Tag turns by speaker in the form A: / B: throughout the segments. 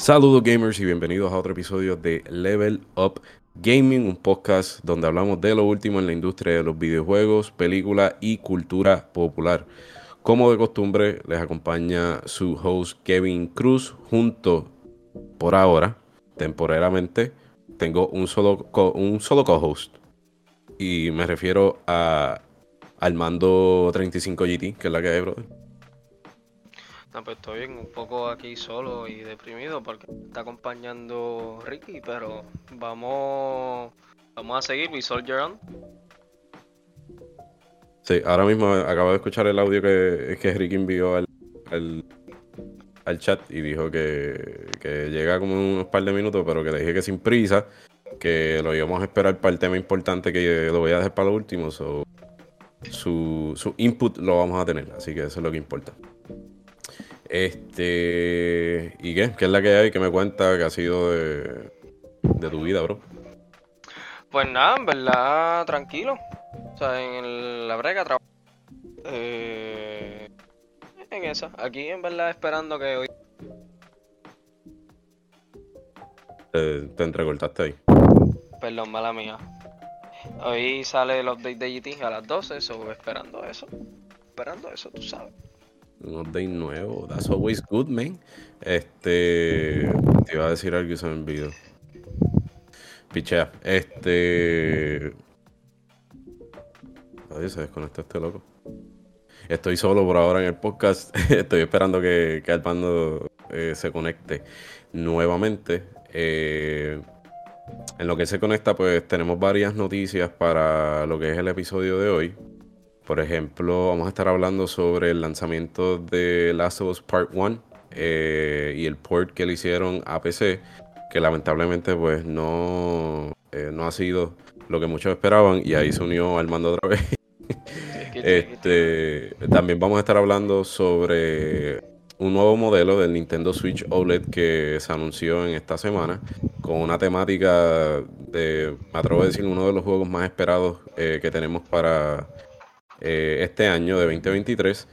A: Saludos gamers y bienvenidos a otro episodio de Level Up Gaming, un podcast donde hablamos de lo último en la industria de los videojuegos, películas y cultura popular. Como de costumbre, les acompaña su host Kevin Cruz, junto por ahora, temporalmente, tengo un solo, un solo co-host. Y me refiero a Armando 35 GT, que es la que hay, brother.
B: No, pues estoy un poco aquí solo y deprimido porque está acompañando Ricky, pero vamos, vamos a seguir, mi Soldier On.
A: Sí, ahora mismo acabo de escuchar el audio que, que Ricky envió al, al, chat y dijo que, que, llega como unos par de minutos, pero que le dije que sin prisa, que lo íbamos a esperar para el tema importante que lo voy a dejar para lo último. su, su input lo vamos a tener, así que eso es lo que importa. Este. ¿Y qué? ¿Qué es la que hay? ¿Qué me cuenta que ha sido de, de tu vida, bro?
B: Pues nada, en verdad, tranquilo. O sea, en la brega trabajo. Eh, en esa. Aquí, en verdad, esperando que hoy.
A: Te, te entrecortaste ahí.
B: Perdón, mala mía. Hoy sale el update de GT a las 12, eso, esperando eso. Esperando eso, tú sabes
A: un update nuevo. That's always good, man. Este. Te iba a decir algo y se me olvidó. Pichea. Este. Oye, se desconecta este loco. Estoy solo por ahora en el podcast. Estoy esperando que, que Armando eh, se conecte nuevamente. Eh, en lo que se conecta, pues tenemos varias noticias para lo que es el episodio de hoy. Por ejemplo, vamos a estar hablando sobre el lanzamiento de Last of Us Part 1 eh, y el port que le hicieron a PC, que lamentablemente pues no, eh, no ha sido lo que muchos esperaban y ahí se unió al mando otra vez. este, también vamos a estar hablando sobre un nuevo modelo del Nintendo Switch OLED que se anunció en esta semana con una temática de, me atrevo a decir, uno de los juegos más esperados eh, que tenemos para eh, este año de 2023.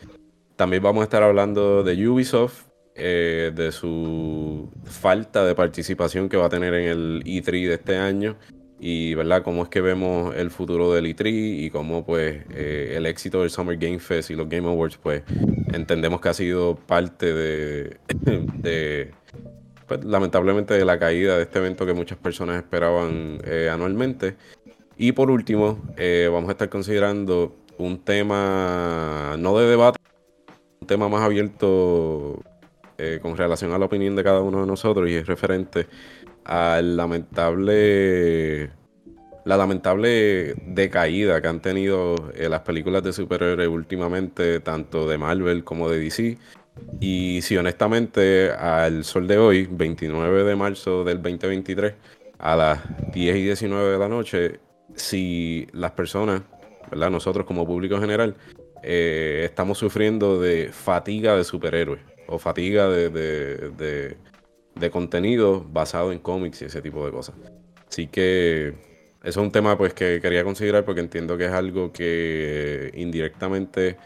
A: También vamos a estar hablando de Ubisoft, eh, de su falta de participación que va a tener en el E3 de este año y verdad cómo es que vemos el futuro del E3 y cómo pues eh, el éxito del Summer Game Fest y los Game Awards pues entendemos que ha sido parte de, de pues, lamentablemente de la caída de este evento que muchas personas esperaban anualmente y por último vamos a estar considerando un tema no de debate, un tema más abierto eh, con relación a la opinión de cada uno de nosotros y es referente al lamentable la lamentable decaída que han tenido eh, las películas de superhéroes últimamente, tanto de Marvel como de DC. Y si honestamente al sol de hoy, 29 de marzo del 2023, a las 10 y 19 de la noche, si las personas nosotros como público general, eh, estamos sufriendo de fatiga de superhéroes o fatiga de, de, contenido basado en cómics y ese tipo de cosas. Así que eso es un tema pues que quería considerar porque entiendo que es algo que indirectamente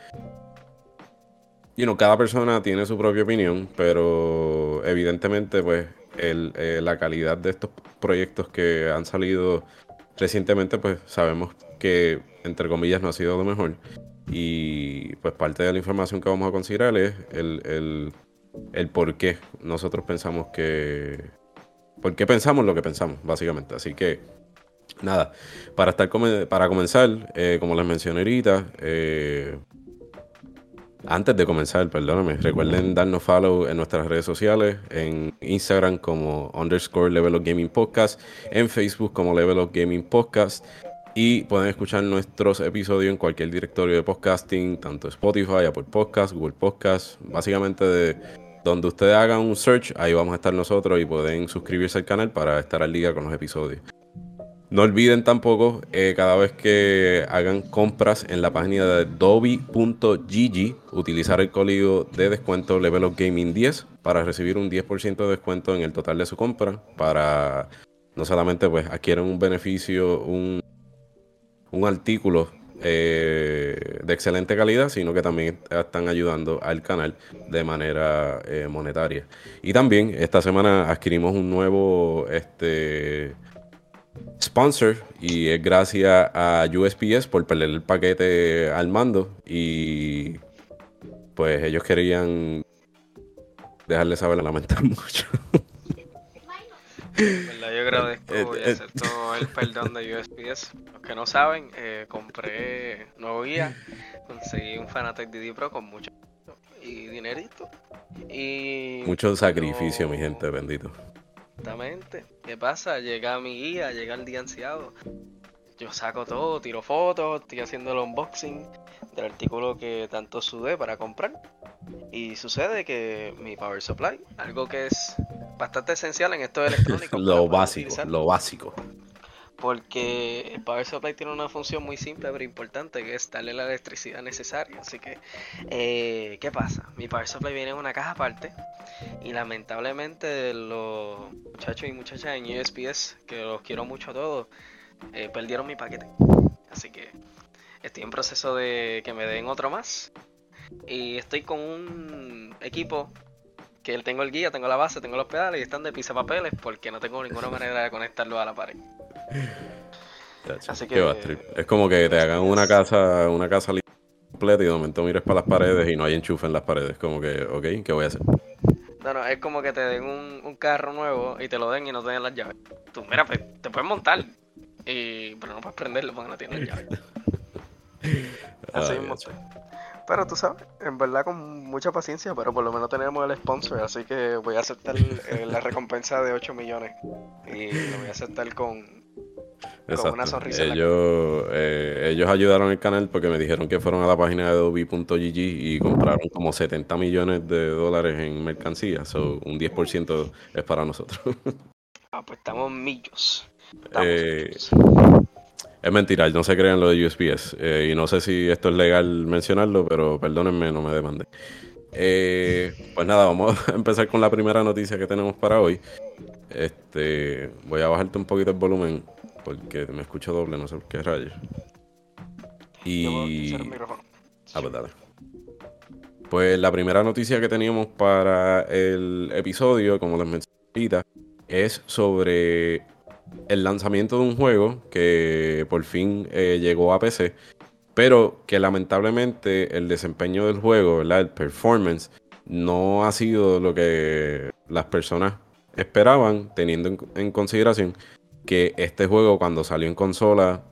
A: you know, cada persona tiene su propia opinión, pero evidentemente pues eh, la calidad de estos proyectos que han salido recientemente pues sabemos que entre comillas, no ha sido lo mejor. Y pues parte de la información que vamos a considerar es el, el, por qué nosotros pensamos que... ¿Por qué pensamos lo que pensamos, básicamente? Así que, nada, para, estar para comenzar, eh, como les mencioné ahorita, eh, antes de comenzar, perdóname, recuerden darnos follow en nuestras redes sociales, en Instagram como underscore Level of Gaming Podcast, en Facebook como Level of Gaming Podcast. Y pueden escuchar nuestros episodios en cualquier directorio de podcasting, tanto Spotify, Apple Podcasts, Google Podcasts, básicamente de donde ustedes hagan un search, ahí vamos a estar nosotros y pueden suscribirse al canal para estar al día con los episodios. No olviden tampoco, eh, cada vez que hagan compras en la página de Dobby.gg, utilizar el código de descuento Level of Gaming 10 para recibir un 10% de descuento en el total de su compra. Para no solamente pues adquieran un beneficio, un un artículo eh, de excelente calidad, sino que también están ayudando al canal de manera eh, monetaria. Y también esta semana adquirimos un nuevo este, sponsor y es gracias a USPS por perder el paquete al mando y pues ellos querían dejarle saber, lamentar mucho.
B: Yo agradezco y eh, eh, acepto el perdón de USPS. Los que no saben, eh, compré nuevo guía, conseguí un Fanatec DD Pro con mucho y dinerito. Y
A: mucho sacrificio, mi gente, bendito.
B: Exactamente. ¿Qué pasa? Llega mi guía, llega el día ansiado. Yo saco todo, tiro fotos, estoy haciendo el unboxing del artículo que tanto sudé para comprar. Y sucede que mi power supply, algo que es bastante esencial en esto electrónico.
A: lo básico, lo básico.
B: Porque el power supply tiene una función muy simple pero importante que es darle la electricidad necesaria. Así que, eh, ¿qué pasa? Mi power supply viene en una caja aparte y lamentablemente los muchachos y muchachas en USPS, que los quiero mucho a todos, eh, perdieron mi paquete. Así que estoy en proceso de que me den otro más. Y estoy con un equipo que él tengo el guía, tengo la base, tengo los pedales y están de papeles porque no tengo ninguna manera de conectarlo a la pared.
A: Así que es como que te hagan una casa, una casa completa y de momento mires para las paredes y no hay enchufe en las paredes. Como que, ok, ¿qué voy a hacer?
B: No, no, es como que te den un, carro nuevo y te lo den y no te den las llaves. Tú, mira, pues, te puedes montar, y, pero no puedes prenderlo porque no tienes las llaves. Así mismo. Pero tú sabes, en verdad con mucha paciencia, pero por lo menos tenemos el sponsor, así que voy a aceptar eh, la recompensa de 8 millones. Y lo voy a aceptar con, con una sonrisa.
A: Ellos, eh, ellos ayudaron el canal porque me dijeron que fueron a la página de Adobe.gg y compraron como 70 millones de dólares en mercancía. So, un 10% es para nosotros.
B: ah, pues estamos millos.
A: Eh, es mentira, no se crean lo de USPS. Eh, y no sé si esto es legal mencionarlo, pero perdónenme, no me demande. Eh, pues nada, vamos a empezar con la primera noticia que tenemos para hoy. Este, voy a bajarte un poquito el volumen porque me escucho doble, no sé por qué rayos. Y. Ah, pues dale. Pues la primera noticia que teníamos para el episodio, como les mencioné es sobre el lanzamiento de un juego que por fin eh, llegó a PC, pero que lamentablemente el desempeño del juego, ¿verdad? el performance, no ha sido lo que las personas esperaban, teniendo en, consideración que este juego cuando salió en consola,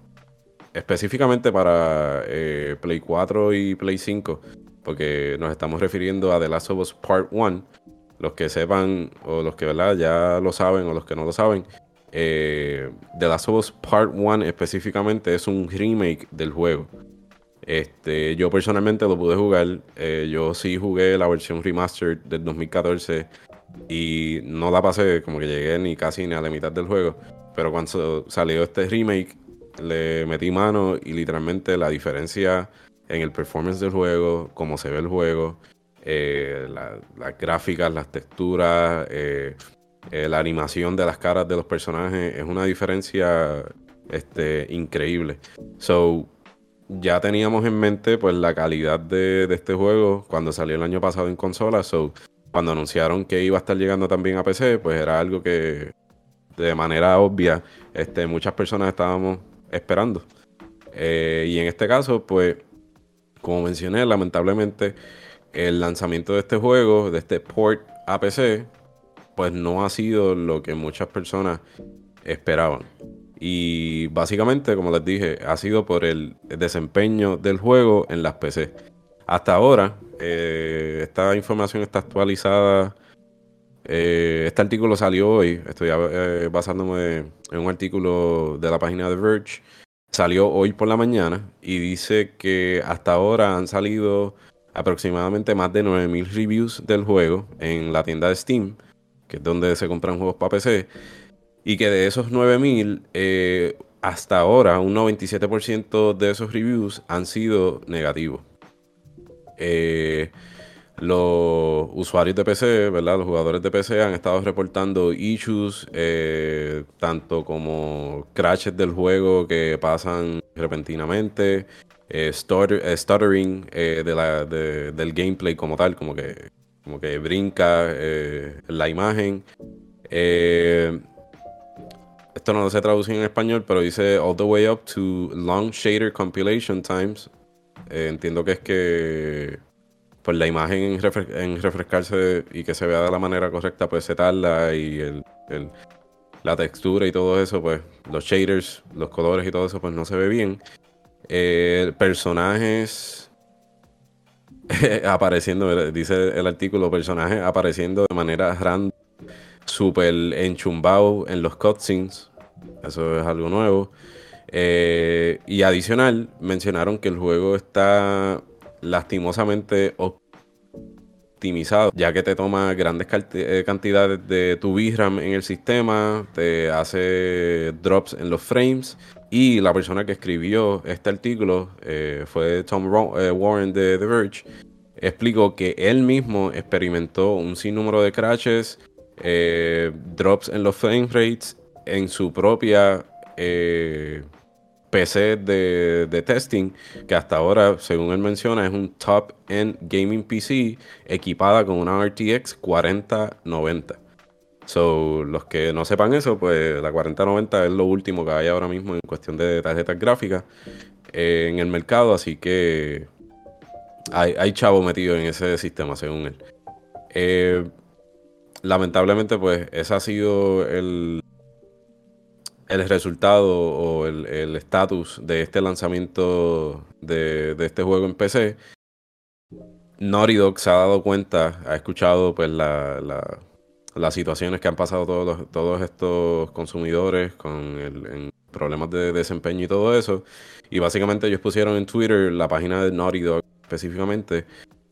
A: específicamente para eh, Play 4 y Play 5, porque nos estamos refiriendo a The Last of Us Part 1, los que sepan o los que ya lo saben o los que no lo saben, eh, The Last of Us Part 1 específicamente es un remake del juego. Este, yo personalmente lo pude jugar. Eh, yo sí jugué la versión remastered del 2014 y no la pasé, como que llegué ni casi ni a la mitad del juego. Pero cuando salió este remake, le metí mano y literalmente la diferencia en el performance del juego, cómo se ve el juego, eh, las gráficas, las texturas, eh, eh, la animación de las caras de los personajes es una diferencia este, increíble. So, ya teníamos en mente pues la calidad de, este juego cuando salió el año pasado en consola. So, cuando anunciaron que iba a estar llegando también a PC, pues era algo que de manera obvia este, muchas personas estábamos esperando. Eh, y en este caso, pues, como mencioné, lamentablemente el lanzamiento de este juego, de este port a PC, pues no ha sido lo que muchas personas esperaban. Y básicamente, como les dije, ha sido por el desempeño del juego en las PC. Hasta ahora, eh, esta información está actualizada. Eh, este artículo salió hoy. Estoy eh, basándome en un artículo de la página de Verge. Salió hoy por la mañana y dice que hasta ahora han salido aproximadamente más de 9000 reviews del juego en la tienda de Steam que es donde se compran juegos para PC, y que de esos 9000, eh, hasta ahora un 97% de esos reviews han sido negativos. Eh, los usuarios de PC, ¿verdad? Los jugadores de PC han estado reportando issues, eh, tanto como crashes del juego que pasan repentinamente, stuttering de la, del gameplay como tal, como que, como que brinca la imagen. esto no lo sé traducir en español, pero dice all the way up to long shader compilation times. entiendo que es que pues la imagen en, refrescarse y que se vea de la manera correcta, pues se tarda y el, la textura y todo eso, pues los shaders, los colores y todo eso, pues no se ve bien. Eh, personajes apareciendo, dice el artículo, personajes apareciendo de manera random, súper enchumbado en los cutscenes. Eso es algo nuevo. Eh, y adicional, mencionaron que el juego está lastimosamente optimizado, ya que te toma grandes eh, cantidades de tu VRAM en el sistema, te hace drops en los frames. Y la persona que escribió este artículo eh, fue Tom eh, Warren de The Verge. Explicó que él mismo experimentó un sinnúmero de crashes, drops en los frame rates en su propia PC de, testing, que hasta ahora, según él menciona, es un top-end gaming PC equipada con una RTX 4090. So, los que no sepan eso, pues la 4090 es lo último que hay ahora mismo en cuestión de tarjetas gráficas eh, en el mercado, así que hay, hay chavo metido en ese sistema, según él. Eh, lamentablemente, pues ese ha sido el, el resultado o el estatus de este lanzamiento de, este juego en PC, Naughty Dog se ha dado cuenta, ha escuchado pues las situaciones que han pasado todos, todos estos consumidores con problemas de desempeño y todo eso. Y básicamente ellos pusieron en Twitter la página de Naughty Dog específicamente.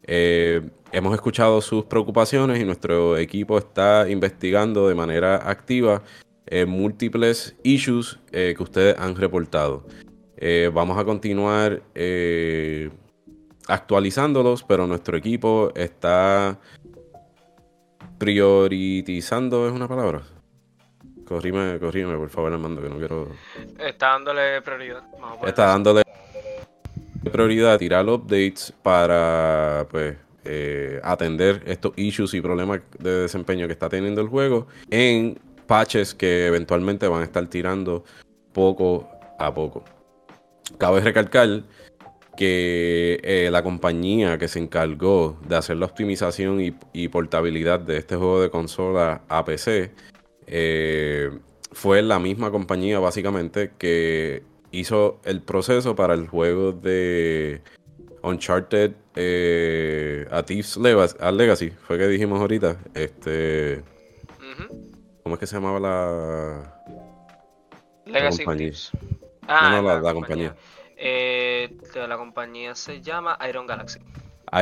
A: Eh, hemos escuchado sus preocupaciones y nuestro equipo está investigando de manera activa eh, múltiples issues eh, que ustedes han reportado. Eh, vamos a continuar actualizándolos, pero nuestro equipo está priorizando, ¿es una palabra? Corrime, corrime, por favor, Armando, que no quiero...
B: Está dándole prioridad.
A: Está dándole prioridad a tirar updates para, pues, atender estos issues y problemas de desempeño que está teniendo el juego en patches que eventualmente van a estar tirando poco a poco. Cabe recalcar que eh, la compañía que se encargó de hacer la optimización y, portabilidad de este juego de consola a PC eh, fue la misma compañía básicamente que hizo el proceso para el juego de Uncharted eh, a Thieves Legacy, fue que dijimos ahorita. Este, ¿Cómo es que se llamaba la.
B: Legacy
A: compañía?
B: Ah,
A: no, no, la, compañía.
B: Eh, la compañía se llama Iron Galaxy.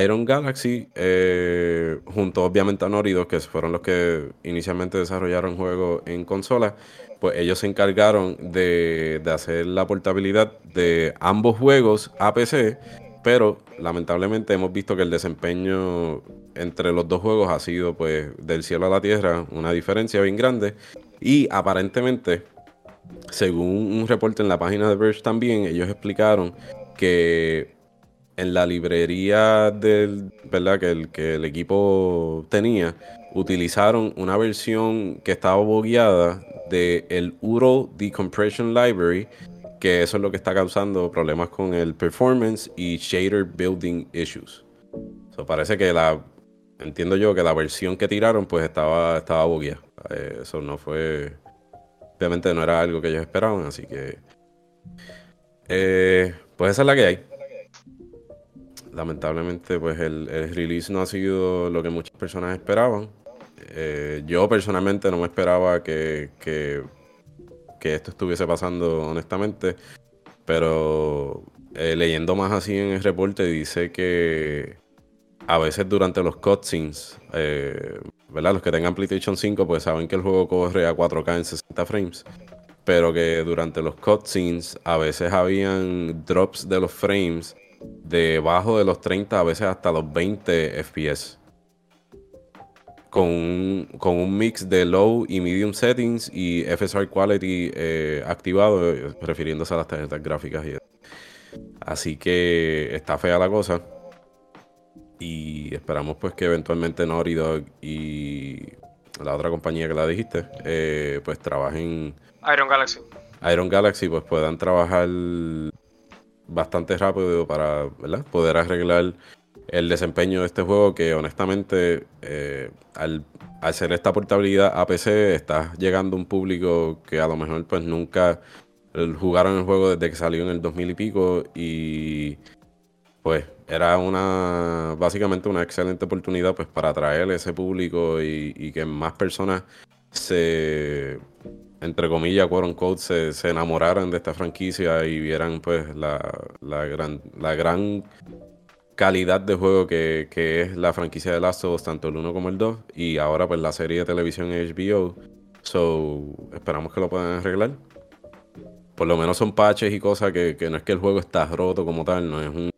A: Iron Galaxy, eh, junto obviamente a Noridos, que fueron los que inicialmente desarrollaron juegos en consola, pues ellos se encargaron de, de hacer la portabilidad de ambos juegos a PC pero lamentablemente hemos visto que el desempeño entre los dos juegos ha sido pues del cielo a la tierra, una diferencia bien grande y aparentemente según un reporte en la página de Verge también ellos explicaron que en la librería del, ¿verdad? Que el, que el equipo tenía, utilizaron una versión que estaba bogueada de el URL Decompression Library que eso es lo que está causando problemas con el performance y shader building issues. Parece que la, entiendo yo que la versión que tiraron pues estaba, estaba eh, eso no fue, obviamente no era algo que ellos esperaban, así que, eh, pues esa es la que hay. Lamentablemente pues el, release no ha sido lo que muchas personas esperaban. Eh, yo personalmente no me esperaba que, que que esto estuviese pasando, honestamente. Pero eh, leyendo más así en el reporte, dice que a veces durante los cutscenes, eh, ¿verdad? Los que tengan PlayStation 5, pues saben que el juego corre a 4K en 60 frames. Pero que durante los cutscenes a veces habían drops de los frames debajo de los 30, a veces hasta los 20 FPS con un, con un mix de low y medium settings y FSR quality eh, activado, eh, refiriéndose a las tarjetas gráficas y Así que está fea la cosa. Y esperamos pues que eventualmente Naughty Dog y la otra compañía que la dijiste, eh, pues trabajen...
B: Iron Galaxy.
A: Iron Galaxy pues puedan trabajar bastante rápido para poder arreglar el desempeño de este juego que honestamente eh, al, hacer esta portabilidad a PC está llegando un público que a lo mejor pues nunca jugaron el juego desde que salió en el 2000 y pico y pues era una básicamente una excelente oportunidad pues para atraer ese público y, que más personas se entre comillas quote se, se, enamoraran de esta franquicia y vieran pues la, la gran la gran calidad de juego que, es la franquicia de Last of Us, tanto el 1 como el 2, y ahora pues la serie de televisión HBO. So, esperamos que lo puedan arreglar. Por lo menos son patches y cosas que, no es que el juego está roto como tal, no es un,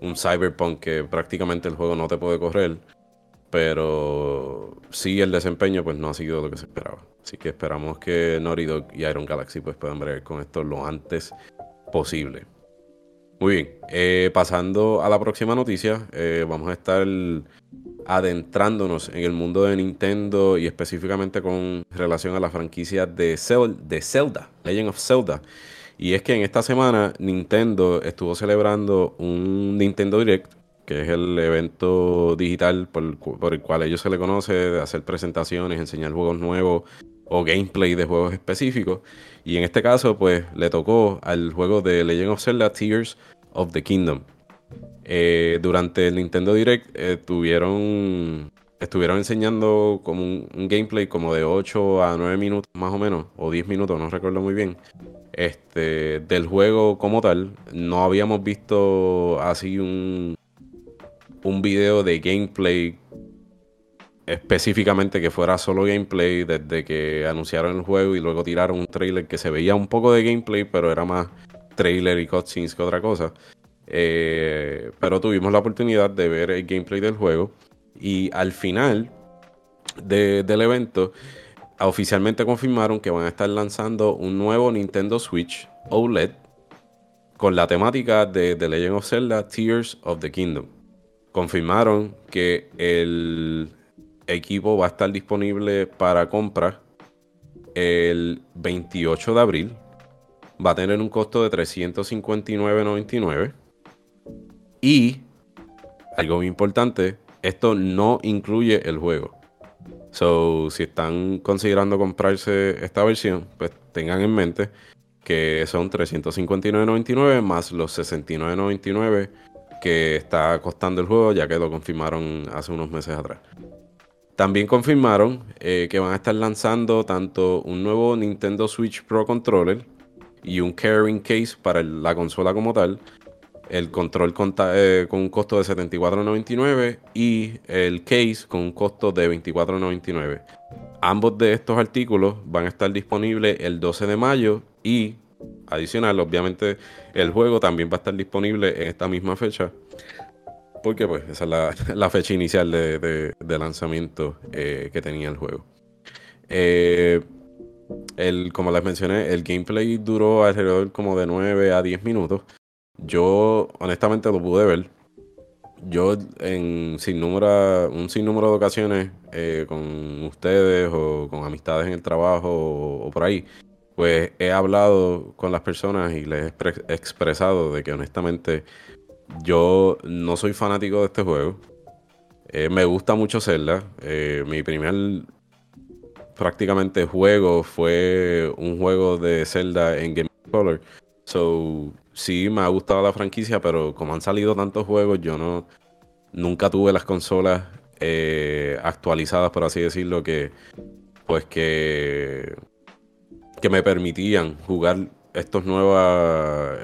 A: un cyberpunk que prácticamente el juego no te puede correr. Pero sí el desempeño pues no ha sido lo que se esperaba. Así que esperamos que Naughty y Iron Galaxy pues puedan ver con esto lo antes posible. Muy bien, eh, pasando a la próxima noticia, eh, vamos a estar adentrándonos en el mundo de Nintendo y específicamente con relación a la franquicia de Zelda, Legend of Zelda. Y es que en esta semana Nintendo estuvo celebrando un Nintendo Direct, que es el evento digital por, el cual ellos se le conoce, de hacer presentaciones, enseñar juegos nuevos o gameplay de juegos específicos. Y en este caso, pues le tocó al juego de Legend of Zelda Tears of the Kingdom. Eh, durante el Nintendo Direct eh, estuvieron enseñando como un, gameplay como de 8 a 9 minutos más o menos, o 10 minutos, no recuerdo muy bien, este, del juego como tal. No habíamos visto así un, un video de gameplay específicamente que fuera solo gameplay desde que anunciaron el juego y luego tiraron un trailer que se veía un poco de gameplay, pero era más trailer y cutscenes que otra cosa. Eh, pero tuvimos la oportunidad de ver el gameplay del juego y al final del evento oficialmente confirmaron que van a estar lanzando un nuevo Nintendo Switch OLED con la temática de The Legend of Zelda Tears of the Kingdom. Confirmaron que el equipo va a estar disponible para compra el 28 de abril. Va a tener un costo de 359.99. Y, algo muy importante, esto no incluye el juego. So, si están considerando comprarse esta versión, pues tengan en mente que son 359.99 más los 69.99 que está costando el juego, ya que lo confirmaron hace unos meses atrás. También confirmaron eh, que van a estar lanzando tanto un nuevo Nintendo Switch Pro Controller y un carrying case para la consola como tal. El control eh, con un costo de $74.99 y el case con un costo de $24.99. Ambos de estos artículos van a estar disponibles el 12 de mayo y adicional, obviamente, el juego también va a estar disponible en esta misma fecha porque pues esa es la, fecha inicial de, lanzamiento eh, que tenía el juego. Eh, el, como les mencioné, el gameplay duró alrededor como de 9 a 10 minutos. Yo honestamente lo pude ver. Yo en sin número, un sinnúmero de ocasiones eh, con ustedes o con amistades en el trabajo o, por ahí, pues he hablado con las personas y les he expresado de que honestamente yo no soy fanático de este juego. Eh, me gusta mucho Zelda. Eh, mi primer prácticamente juego fue un juego de Zelda en Game Color. So, sí me ha gustado la franquicia, pero como han salido tantos juegos, yo no nunca tuve las consolas eh, actualizadas, por así decirlo, que pues que que me permitían jugar estos nuevas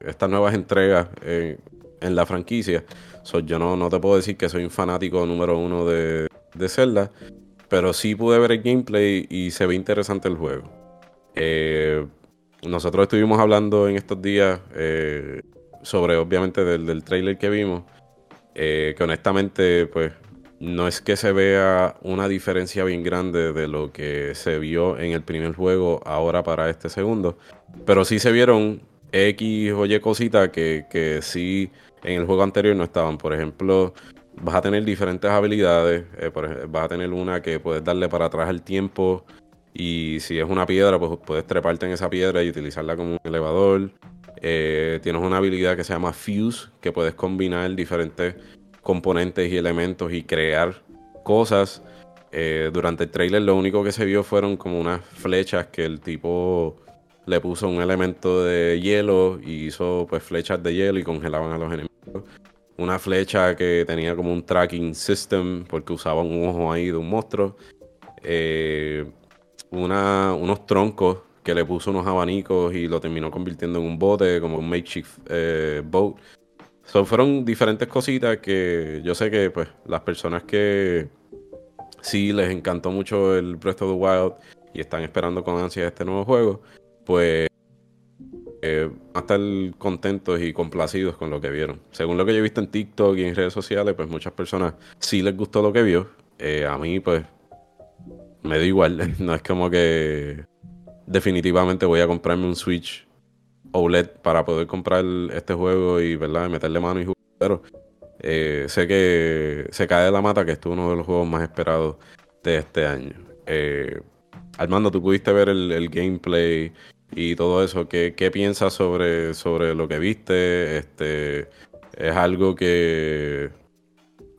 A: estas nuevas entregas en la franquicia. yo no, no, te puedo decir que soy un fanático número uno de, de Zelda, pero sí pude ver el gameplay y se ve interesante el juego. Eh, nosotros estuvimos hablando en estos días eh, sobre, obviamente, del, del trailer que vimos, eh, que honestamente, pues, no es que se vea una diferencia bien grande de lo que se vio en el primer juego ahora para este segundo, pero sí se vieron X o Y cositas que, que sí en el juego anterior no estaban. Por ejemplo, vas a tener diferentes habilidades. Eh, vas a tener una que puedes darle para atrás el tiempo. Y si es una piedra, pues puedes treparte en esa piedra y utilizarla como un elevador. Eh, tienes una habilidad que se llama Fuse, que puedes combinar diferentes componentes y elementos y crear cosas. Eh, durante el trailer lo único que se vio fueron como unas flechas que el tipo le puso un elemento de hielo y hizo pues flechas de hielo y congelaban a los enemigos. Una flecha que tenía como un tracking system porque usaba un ojo ahí de un monstruo. Eh, una, unos troncos que le puso unos abanicos y lo terminó convirtiendo en un bote, como un makeshift eh, boat. Son, fueron diferentes cositas que yo sé que pues las personas que sí les encantó mucho el Breath of the Wild y están esperando con ansia este nuevo juego, pues eh, van a estar contentos y complacidos con lo que vieron. Según lo que yo he visto en TikTok y en redes sociales, pues muchas personas sí les gustó lo que vio. Eh, a mí, pues, me da igual. No es como que definitivamente voy a comprarme un Switch OLED para poder comprar este juego y ¿verdad? meterle mano y jugar. Pero eh, sé que se cae de la mata que es uno de los juegos más esperados de este año. Armando, tú pudiste ver el gameplay y todo eso. ¿Qué, qué piensas sobre, sobre lo que viste? Este, ¿Es algo que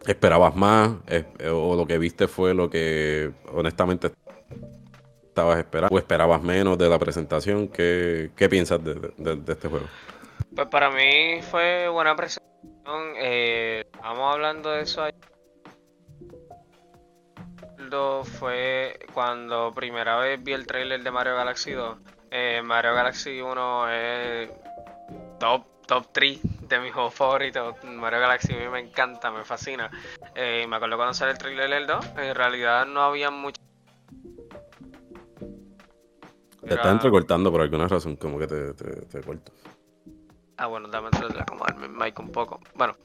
A: esperabas más? ¿O lo que viste fue lo que honestamente estabas esperando? ¿O esperabas menos de la presentación? ¿Qué, qué piensas de, este juego?
B: Pues para mí fue buena presentación. Eh, vamos hablando de eso fue cuando primera vez vi el trailer de Mario Galaxy 2 eh, Mario Galaxy 1 es top, top 3 de mis juegos favoritos. Mario Galaxy a mí me encanta, me fascina. Eh, me acuerdo cuando sale el trailer del 2, en realidad no había mucho.
A: Te está entrecortando por alguna razón, como que te, te, corto.
B: Ah, bueno, dame acomodarme el mic un poco. Bueno,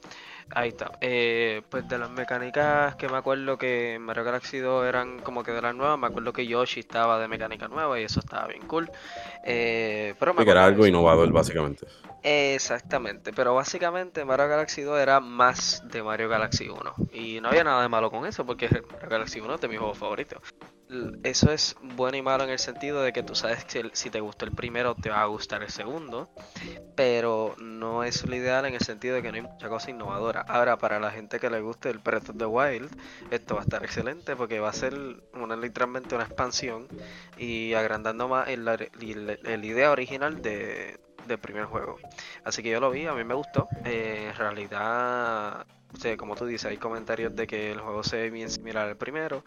B: Ahí está. Eh, pues de las mecánicas que me acuerdo que Mario Galaxy 2 eran como que de las nuevas, me acuerdo que Yoshi estaba de mecánica nueva y eso estaba bien cool. Eh, pero me
A: que era algo innovador básicamente.
B: Exactamente, pero básicamente Mario Galaxy 2 era más de Mario Galaxy 1 y no había nada de malo con eso porque Mario Galaxy 1 es de mis juegos favoritos eso es bueno y malo en el sentido de que tú sabes que si te gustó el primero te va a gustar el segundo, pero no es lo ideal en el sentido de que no hay mucha cosa innovadora. Ahora, para la gente que le guste el Breath of the Wild, esto va a estar excelente porque va a ser una, literalmente una expansión y agrandando más el, idea original de, del primer juego. Así que yo lo vi, a mí me gustó. Eh, en realidad, como tú dices, hay comentarios de que el juego se ve bien similar al primero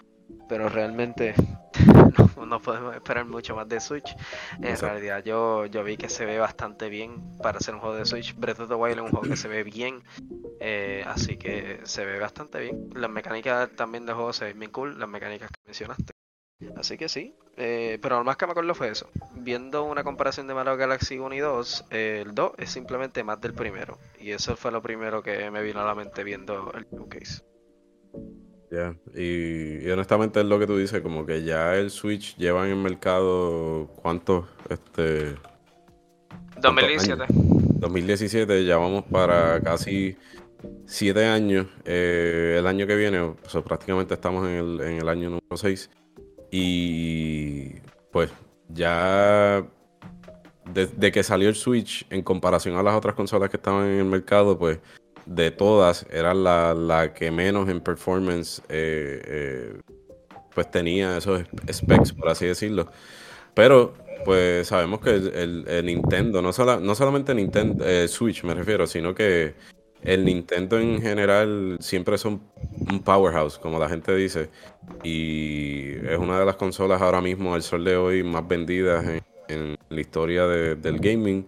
B: pero realmente no, podemos esperar mucho más de Switch. En realidad yo, yo vi que se ve bastante bien para ser un juego de Switch. Breath of the Wild es un juego que se ve bien, eh, así que se ve bastante bien. Las mecánicas también de juego se ven bien cool, las mecánicas que mencionaste. Así que sí, eh, pero lo más que me acuerdo fue eso. Viendo una comparación de Mario Galaxy 1 y 2, eh, el 2 es simplemente más del primero. Y eso fue lo primero que me vino a la mente viendo el showcase.
A: Ya, y, honestamente es lo que tú dices, como que ya el Switch lleva en el mercado cuántos, este...
B: 2017.
A: 2017, ya vamos para casi siete años. Eh, el año que viene, o sea, prácticamente estamos en el, en el año número 6. Y pues ya desde que salió el Switch en comparación a las otras consolas que estaban en el mercado, pues de todas era la, que menos en performance eh, eh, pues tenía esos specs, por así decirlo. Pero pues sabemos que el, Nintendo, no, no solamente Nintendo, eh, Switch me refiero, sino que el Nintendo en general siempre son un powerhouse, como la gente dice. Y es una de las consolas ahora mismo, al sol de hoy, más vendidas en, la historia del gaming.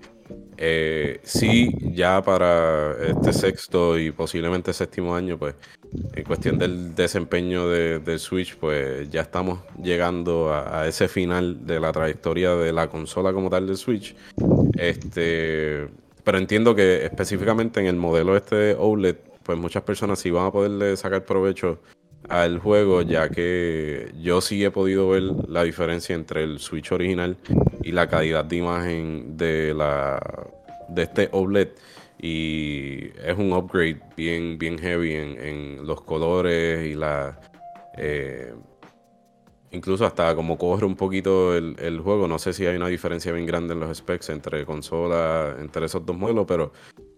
A: Eh, sí, ya para este sexto y posiblemente séptimo año, pues en cuestión del desempeño del Switch, pues ya estamos llegando a, ese final de la trayectoria de la consola como tal del Switch. Este, pero entiendo que específicamente en el modelo este OLED, pues muchas personas sí van a poderle sacar provecho al juego, ya que yo sí he podido ver la diferencia entre el Switch original y la calidad de imagen de la de este OLED. Y es un upgrade bien, bien heavy en, los colores y la... Eh, incluso hasta como corre un poquito el, juego, no sé si hay una diferencia bien grande en los specs entre consolas, entre esos dos modelos, pero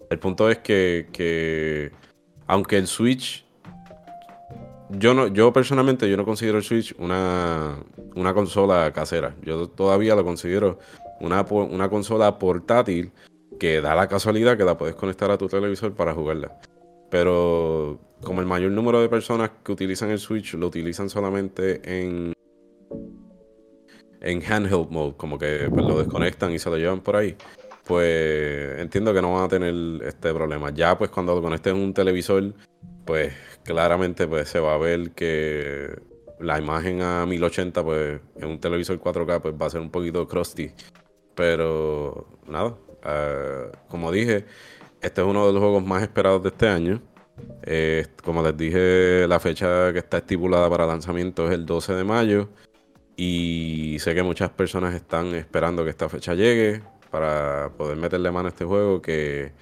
A: el punto es que, que aunque el Switch yo no, yo personalmente yo no considero el Switch una, una consola casera. Yo todavía lo considero una, una consola portátil que da la casualidad que la puedes conectar a tu televisor para jugarla. Pero como el mayor número de personas que utilizan el Switch lo utilizan solamente en en handheld mode, como que pues, lo desconectan y se lo llevan por ahí, pues entiendo que no van a tener este problema. Ya pues cuando lo conectes en un televisor, pues claramente pues se va a ver que la imagen a 1080 pues en un televisor 4K pues va a ser un poquito crusty. Pero nada, Ah, como dije, este es uno de los juegos más esperados de este año. Eh, como les dije, la fecha que está estipulada para lanzamiento es el 12 de mayo. Y sé que muchas personas están esperando que esta fecha llegue para poder meterle mano a este juego que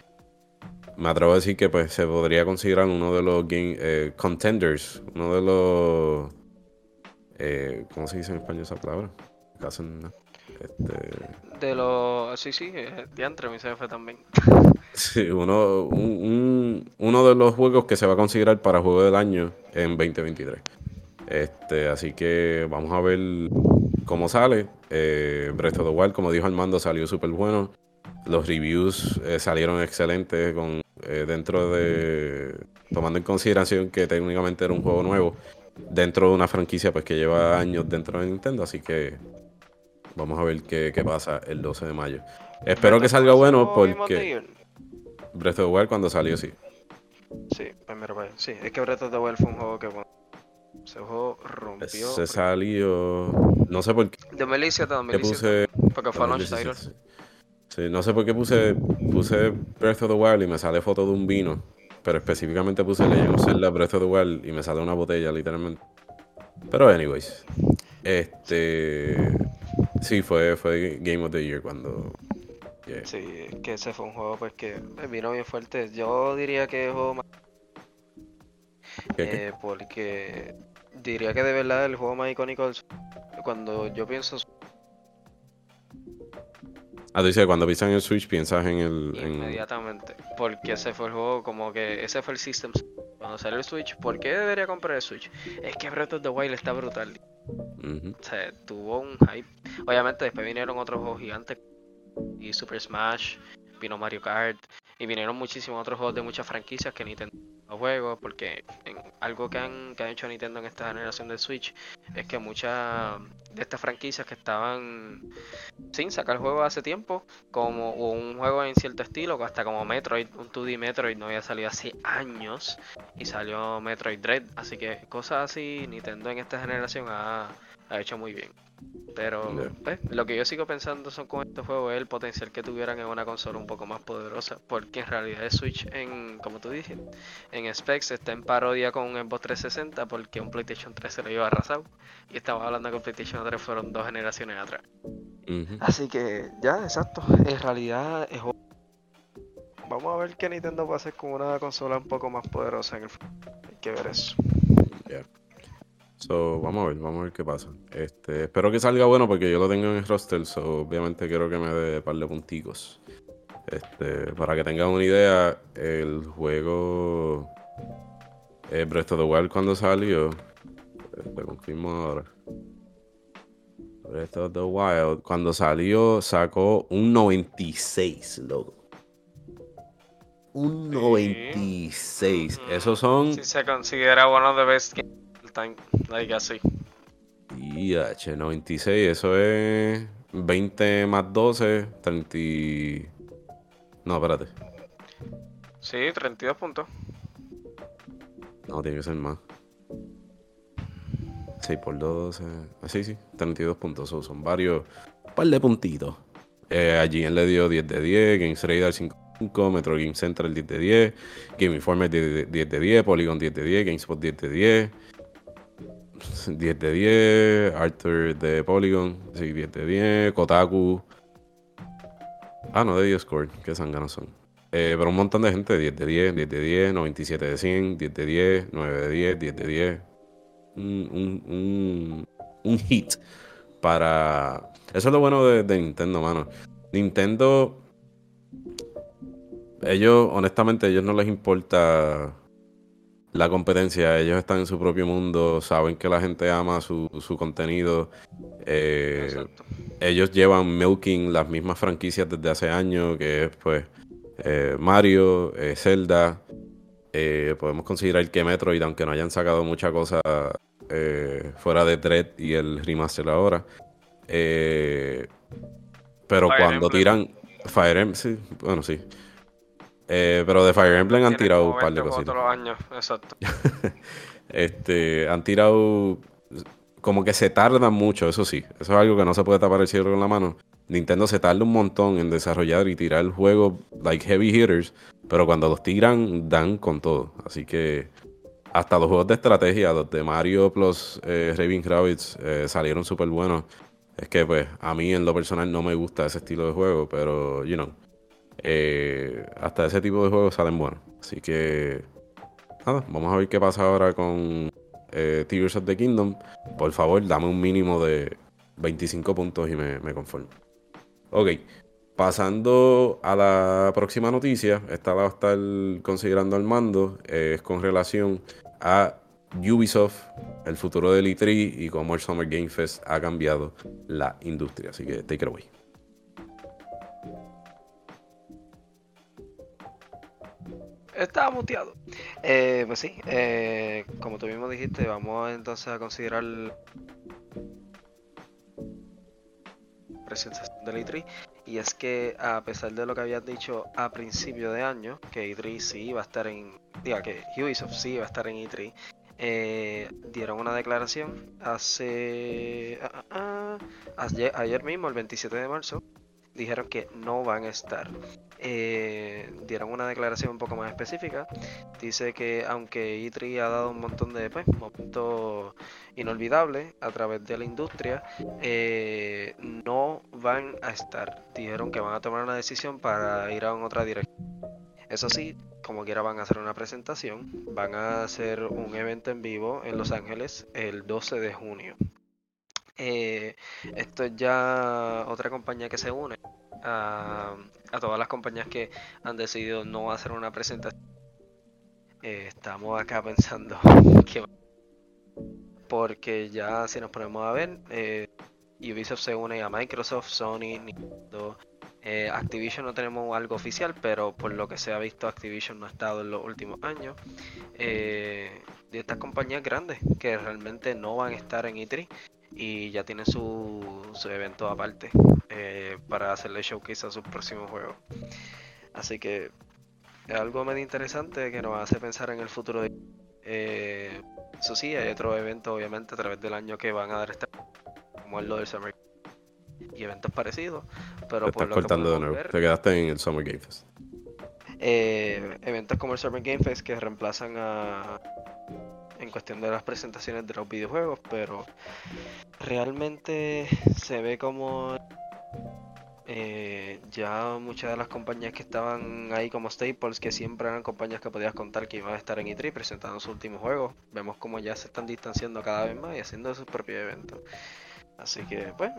A: me atrevo a decir que pues se podría considerar uno de los game, eh, contenders, uno de los... Eh, ¿Cómo se dice en español esa palabra?
B: Este... De los. Sí, sí, eh, diantre, mi CF también.
A: Sí, uno, uno de los juegos que se va a considerar para juego del año en 2023. Este, así que vamos a ver cómo sale. Eh, Breath of the Wild, como dijo Armando, salió súper bueno. Los reviews eh, salieron excelentes con, eh, dentro de. Tomando en consideración que técnicamente era un juego nuevo. Dentro de una franquicia pues que lleva años dentro de Nintendo. Así que Vamos a ver qué, pasa el 12 de mayo. Espero que salga bueno porque Breath of the Wild cuando salió, sí.
B: Sí, primero pues, Sí, es que Breath of the Wild fue un juego que bueno, ese juego rompió.
A: Se salió. No sé por qué.
B: De 2017 2017. Puse... Porque fue launch.
A: Sí, no sé por qué puse, puse Breath of the Wild y me sale foto de un vino. Pero específicamente puse Legend of Zelda Breath of the Wild y me sale una botella, literalmente. Pero, anyways. Este. Sí, fue, fue Game of the Year cuando.
B: Sí, que ese fue un juego pues que vino bien fuerte. Yo diría que es el juego más. Eh, porque diría que de verdad el juego más icónico del... cuando yo pienso
A: Ah, tú dices, cuando piensas en el Switch piensas en el...
B: Inmediatamente, porque ese fue el juego, como que ese fue el System. Cuando salió el Switch, ¿por qué debería comprar el Switch? Es que Breath of the Wild está brutal. O sea, tuvo un hype. Obviamente después vinieron otros juegos gigantes. Y Super Smash, vino Mario Kart. Y vinieron muchísimos otros juegos de muchas franquicias que Nintendo juegos. Porque en algo que han, que han hecho Nintendo en esta generación de Switch es que muchas de estas franquicias que estaban sin sacar juegos hace tiempo, como un juego en cierto estilo, hasta como Metroid, un 2D Metroid no había salido hace años y salió Metroid Dread, así que cosas así Nintendo en esta generación ha, ha hecho muy bien. Pero pues, lo que yo sigo pensando son con este juego es el potencial que tuvieran en una consola un poco más poderosa. Porque en realidad el Switch, en, como tú dijiste, en specs está en parodia con un Xbox 360 porque un PlayStation 3 se lo iba arrasado. Y estamos hablando que el PlayStation 3 fueron dos generaciones atrás. Así que ya, exacto. En realidad es Vamos a ver qué Nintendo va a hacer con una consola un poco más poderosa en el futuro. Hay que ver eso.
A: So, vamos a ver, vamos a ver qué pasa. Este, espero que salga bueno porque yo lo tengo en el roster, so obviamente quiero que me dé un par de punticos. Este, para que tengan una idea, el juego eh, Breath of the Wild cuando salió, te confirmo ahora. Breath of the Wild cuando salió sacó un 96, loco. Un 96. Esos son.
B: Si se considera bueno de best time, like así.
A: Y H96, eso es 20 más 12, 30. No, espérate.
B: Sí, 32 puntos.
A: No, tiene que ser más. 6 por 12. Así, ah, sí, 32 puntos. son varios. Un par de puntitos. Eh, allí él le dio 10 de 10. Games Radar 5, Metro Game Central 10 de 10. Game Informer 10 de 10. Polygon 10 de 10. GameSpot 10 de 10. 10 de 10, Arthur de Polygon, sí, 10 de 10, Kotaku, Ah, no, de 10 score, que sanganos son. Eh, pero un montón de gente, 10 de 10, 10 de 10, 97 de 100, 10 de 10, 9 de 10, 10 de 10. Un, un, un, un hit para... Eso es lo bueno de, de Nintendo, mano. Nintendo... Ellos, honestamente, a ellos no les importa la competencia. Ellos están en su propio mundo, saben que la gente ama su, su contenido. Eh, ellos llevan milking las mismas franquicias desde hace años, que es pues eh, Mario, eh, Zelda. Podemos considerar que Metroid, aunque no hayan sacado mucha cosa fuera de Dread y el remaster ahora. Pero
B: Fire
A: cuando
B: Emblem.
A: tiran Fire Emblem, sí, bueno, sí. Eh, pero de Fire Emblem han tirado un par de
B: 20 juegos
A: cositas.
B: todos los años, exacto.
A: Este, han tirado como que se tardan mucho, eso sí. Eso es algo que no se puede tapar el cielo con la mano. Nintendo se tarda un montón en desarrollar y tirar juegos like heavy hitters, pero cuando los tiran dan con todo. Así que hasta los juegos de estrategia, los de Mario plus eh, Raving Rabbids eh, salieron súper buenos. Es que pues a mí en lo personal no me gusta ese estilo de juego, pero you know, eh, hasta ese tipo de juegos salen buenos. Así que nada, vamos a ver qué pasa ahora con eh, Tears of the Kingdom. Por favor, dame un mínimo de 25 puntos y me, conformo. Ok, pasando a la próxima noticia, esta la va a estar considerando Armando, eh, es con relación a Ubisoft, el futuro del E3 y cómo el Summer Game Fest ha cambiado la industria. Así que take it away.
B: Estaba muteado. Eh, pues sí, eh, como tú mismo dijiste, vamos entonces a considerar la presentación del E3. Y es que a pesar de lo que habías dicho a principio de año, que E3 sí iba a estar en, diga que Ubisoft sí iba a estar en E3, eh, dieron una declaración hace ah, ah, ah, ayer, ayer mismo, el 27 de marzo, dijeron que no van a estar. Eh, dieron una declaración un poco más específica. Dice que aunque E3 ha dado un montón de pues, momentos inolvidables a través de la industria, eh, no van a estar. Dijeron que van a tomar una decisión para ir a otra dirección. Eso sí, como quiera van a hacer una presentación, van a hacer un evento en vivo en Los Ángeles el 12 de junio. Eh, esto es ya otra compañía que se une a, todas las compañías que han decidido no hacer una presentación. Eh, estamos acá pensando que porque ya si nos ponemos a ver, eh, Ubisoft se une a Microsoft, Sony, Nintendo, Activision no tenemos algo oficial, pero por lo que se ha visto Activision no ha estado en los últimos años. Eh, de estas compañías grandes que realmente no van a estar en E3 y ya tienen su, su evento aparte eh, para hacerle showcase a sus próximos juegos. Así que es algo medio interesante que nos hace pensar en el futuro de eh, eso sí, hay otros eventos obviamente a través del año que van a dar este como es lo del Summer y eventos parecidos, pero
A: Te
B: por
A: estás
B: lo que
A: cortando de
B: podemos
A: nuevo.
B: ver,
A: Te quedaste en el Summer Game Fest.
B: eh, eventos como el Summer Game Fest que reemplazan a en cuestión de las presentaciones de los videojuegos, pero realmente se ve como eh, ya muchas de las compañías que estaban ahí como Staples, que siempre eran compañías que podías contar que iban a estar en E3 presentando sus últimos juegos, vemos como ya se están distanciando cada vez más y haciendo sus propios eventos. Así que, pues,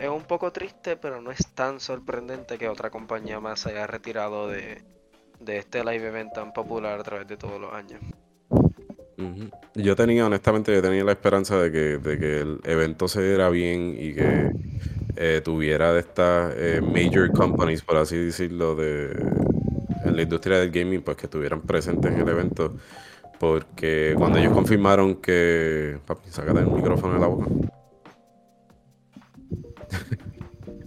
B: es un poco triste, pero no es tan sorprendente que otra compañía más haya retirado de este live event tan popular a través de todos los años.
A: Yo tenía, honestamente, yo tenía la esperanza de que, de que el evento se diera bien y que eh, tuviera de estas eh, major companies, por así decirlo, de, en la industria del gaming, pues que estuvieran presentes en el evento. Porque cuando ellos confirmaron que... Papi, sácate el micrófono de la boca.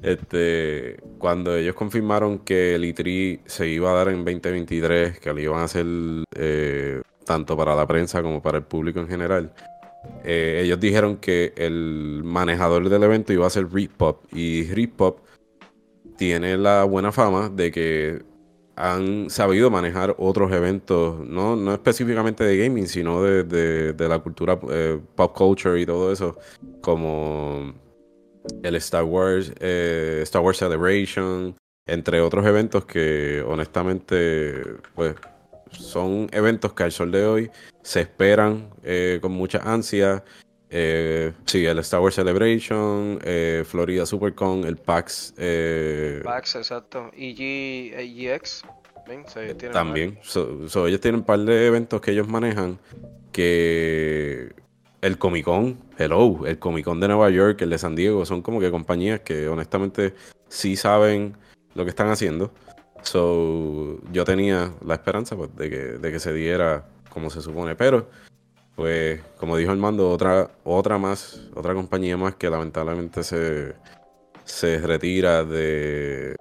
A: Este, cuando ellos confirmaron que el E3 se iba a dar en 2023, que lo iban a hacer eh, tanto para la prensa como para el público en general, eh, ellos dijeron que el manejador del evento iba a ser Reedpop. Y Reedpop tiene la buena fama de que han sabido manejar otros eventos, no, no específicamente de gaming, sino de, de- de la cultura eh, pop culture y todo eso, como el Star Wars, eh, Star Wars Celebration, entre otros eventos que honestamente pues son eventos que al sol de hoy se esperan eh, con mucha ansia. Eh, sí, el Star Wars Celebration, eh, Florida SuperCon, el PAX. Eh,
B: PAX, exacto. EG, EGX.
A: también. ellos tienen un par de eventos que ellos manejan que el Comic Con, hello, el Comic Con de Nueva York, el de San Diego, son como que compañías que honestamente sí saben lo que están haciendo. So, yo tenía la esperanza pues, de, que, de que se diera como se supone, pero pues como dijo Armando, otra, otra más, otra compañía más que lamentablemente se, se retira de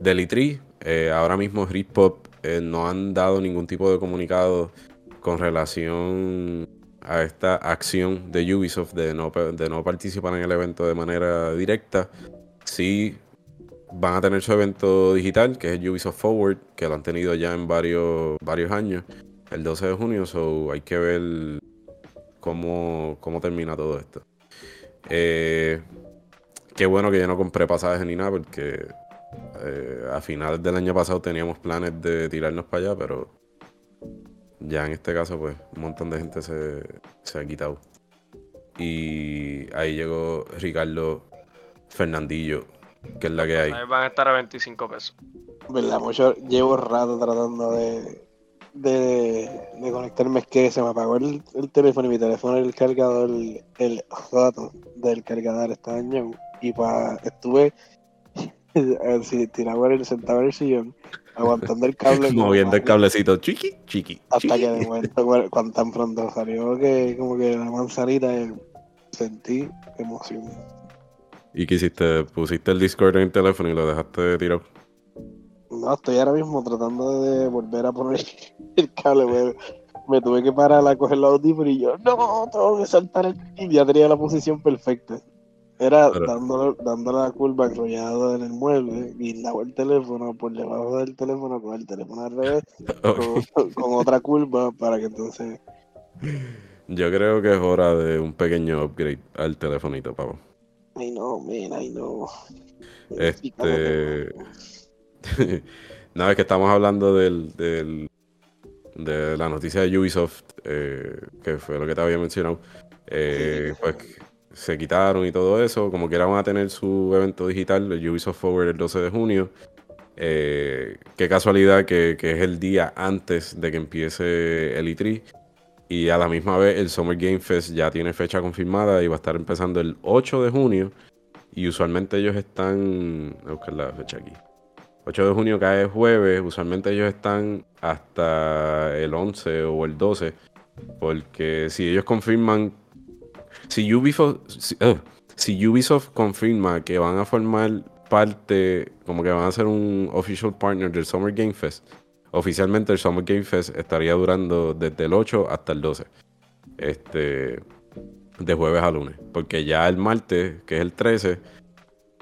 A: del E3. Eh, ahora mismo Ritpop eh, no han dado ningún tipo de comunicado con relación a esta acción de Ubisoft de no, de no participar en el evento de manera directa. Sí van a tener su evento digital, que es el Ubisoft Forward, que lo han tenido ya en varios, varios años, el 12 de junio, so hay que ver cómo, cómo termina todo esto. Eh, qué bueno que yo no compré pasajes ni nada, porque eh, a finales del año pasado teníamos planes de tirarnos para allá, pero ya en este caso, pues un montón de gente se, se ha quitado. Y ahí llegó Ricardo Fernandillo que es la que hay.
B: van a estar a 25 pesos.
C: ¿Verdad? Mucho, llevo rato tratando de, de, de conectarme. Es que se me apagó el, teléfono y mi teléfono el cargador, el, el rato del cargador está dañado. Y pa, estuve si tiraba el sentado en el sillón, aguantando el cable.
A: Moviendo el cablecito, chiqui, chiqui.
C: Hasta que de momento, cuando tan pronto salió que como que la manzanita, eh, sentí emoción.
A: ¿Y qué hiciste? ¿Pusiste el Discord en el teléfono y lo dejaste tirado?
C: No, estoy ahora mismo tratando de volver a poner el cable. Me, tuve que parar a coger la audífono y yo, no, tengo que saltar el... Y ya tenía la posición perfecta. Era dándole, la curva enrollado en el mueble y el teléfono por debajo del teléfono con el teléfono al revés, con, otra curva para que entonces...
A: Yo creo que es hora de un pequeño upgrade al telefonito, pavo.
C: Ay, no, man, ay, no.
A: Este. Nada, es que estamos hablando del, del, de la noticia de Ubisoft, eh, que fue lo que te había mencionado. Eh, pues se quitaron y todo eso. Como que van a tener su evento digital, el Ubisoft Forward, el 12 de junio. Eh, qué casualidad que, que, es el día antes de que empiece el E3. Y a la misma vez el Summer Game Fest ya tiene fecha confirmada y va a estar empezando el 8 de junio. Y usualmente ellos están... Voy buscar la fecha aquí. 8 de junio cae jueves. Usualmente ellos están hasta el 11 o el 12. Porque si ellos confirman... Si Ubisoft, si Ubisoft confirma que van a formar parte, como que van a ser un official partner del Summer Game Fest, Oficialmente el Summer Game Fest estaría durando desde el 8 hasta el 12. Este, de jueves a lunes. Porque ya el martes, que es el 13,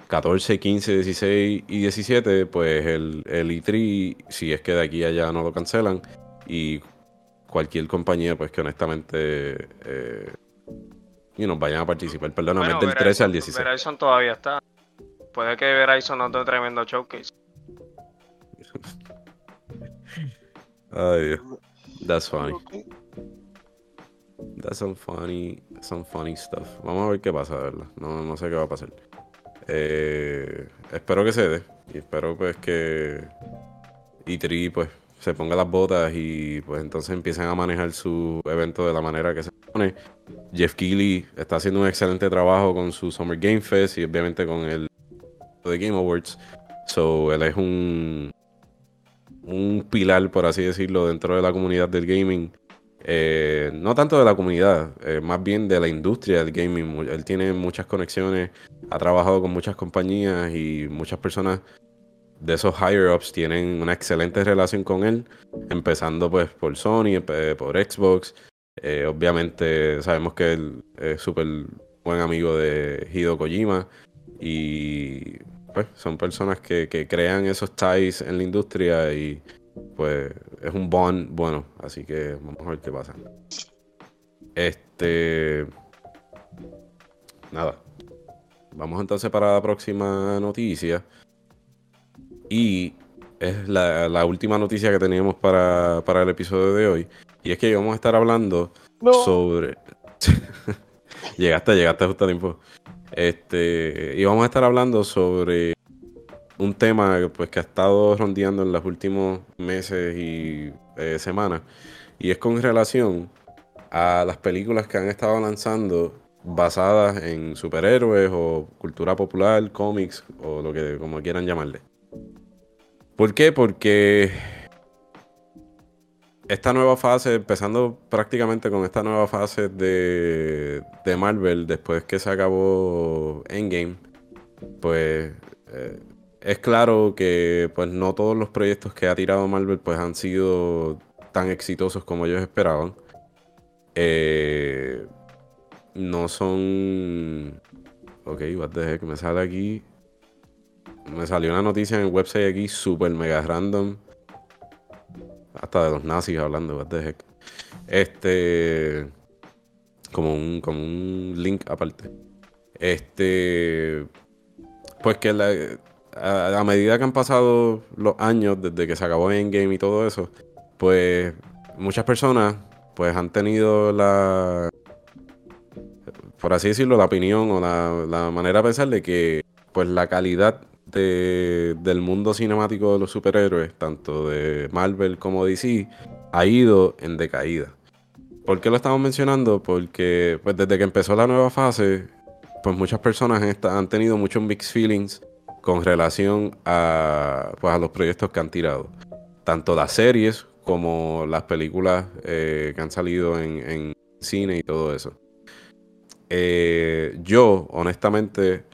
A: 14, 15, 16 y 17, pues el, el E3, si es que de aquí a allá no lo cancelan, y cualquier compañía, pues que honestamente eh, y nos vayan a participar. Perdóname, del 13 al 16.
B: Verizon todavía está. Puede que Verizon no dé tremendo showcase.
A: Ay, that's funny. That's some funny, some funny stuff. Vamos a ver qué pasa, ¿verdad? No, no sé qué va a pasar. Eh, espero que se dé. Y espero pues que E3 pues se ponga las botas y pues entonces empiecen a manejar su evento de la manera que se pone. Jeff Keighley está haciendo un excelente trabajo con su Summer Game Fest y obviamente con el de Game Awards. So él es un un pilar, por así decirlo, dentro de la comunidad del gaming. Eh, no tanto de la comunidad, eh, más bien de la industria del gaming. Él tiene muchas conexiones, ha trabajado con muchas compañías y muchas personas de esos higher ups tienen una excelente relación con él, empezando pues por Sony, eh, por Xbox. obviamente sabemos que él es súper buen amigo de Hideo Kojima y pues, son personas que, crean esos ties en la industria y pues es un bond bueno, así que vamos a ver qué pasa. Este. Nada. vamos entonces para la próxima noticia. Y es la, la última noticia que teníamos para, para el episodio de hoy. Y es que vamos a estar hablando
C: No.
A: sobre. llegaste, llegaste justo a tiempo. Este, y vamos a estar hablando sobre un tema pues, que ha estado rondeando en los últimos meses y eh, semanas. Y es con relación a las películas que han estado lanzando basadas en superhéroes o cultura popular, cómics o lo que como quieran llamarle. ¿Por qué? Porque esta nueva fase, empezando prácticamente con esta nueva fase de, de Marvel, después que se acabó Endgame, pues eh, es claro que pues no todos los proyectos que ha tirado Marvel pues han sido tan exitosos como ellos esperaban. Eh, no son... Ok, what the heck, me sale aquí... Me salió una noticia en el website aquí super mega random. Hasta de los nazis hablando, what. Este... Como un, como un link aparte. Este... Pues que a, a medida que han pasado los años desde que se acabó Endgame y todo eso, pues muchas personas pues han tenido la, por así decirlo, la opinión o la, la manera de pensar de que pues la calidad de- del mundo cinemático de los superhéroes, tanto de Marvel como DC, ha ido en decaída. ¿Por qué lo estamos mencionando? Porque pues desde que empezó la nueva fase, pues muchas personas han, tenido muchos mixed feelings con relación a, pues, a los proyectos que han tirado. Tanto las series como las películas eh, que han salido en, en cine y todo eso. Eh, yo, honestamente,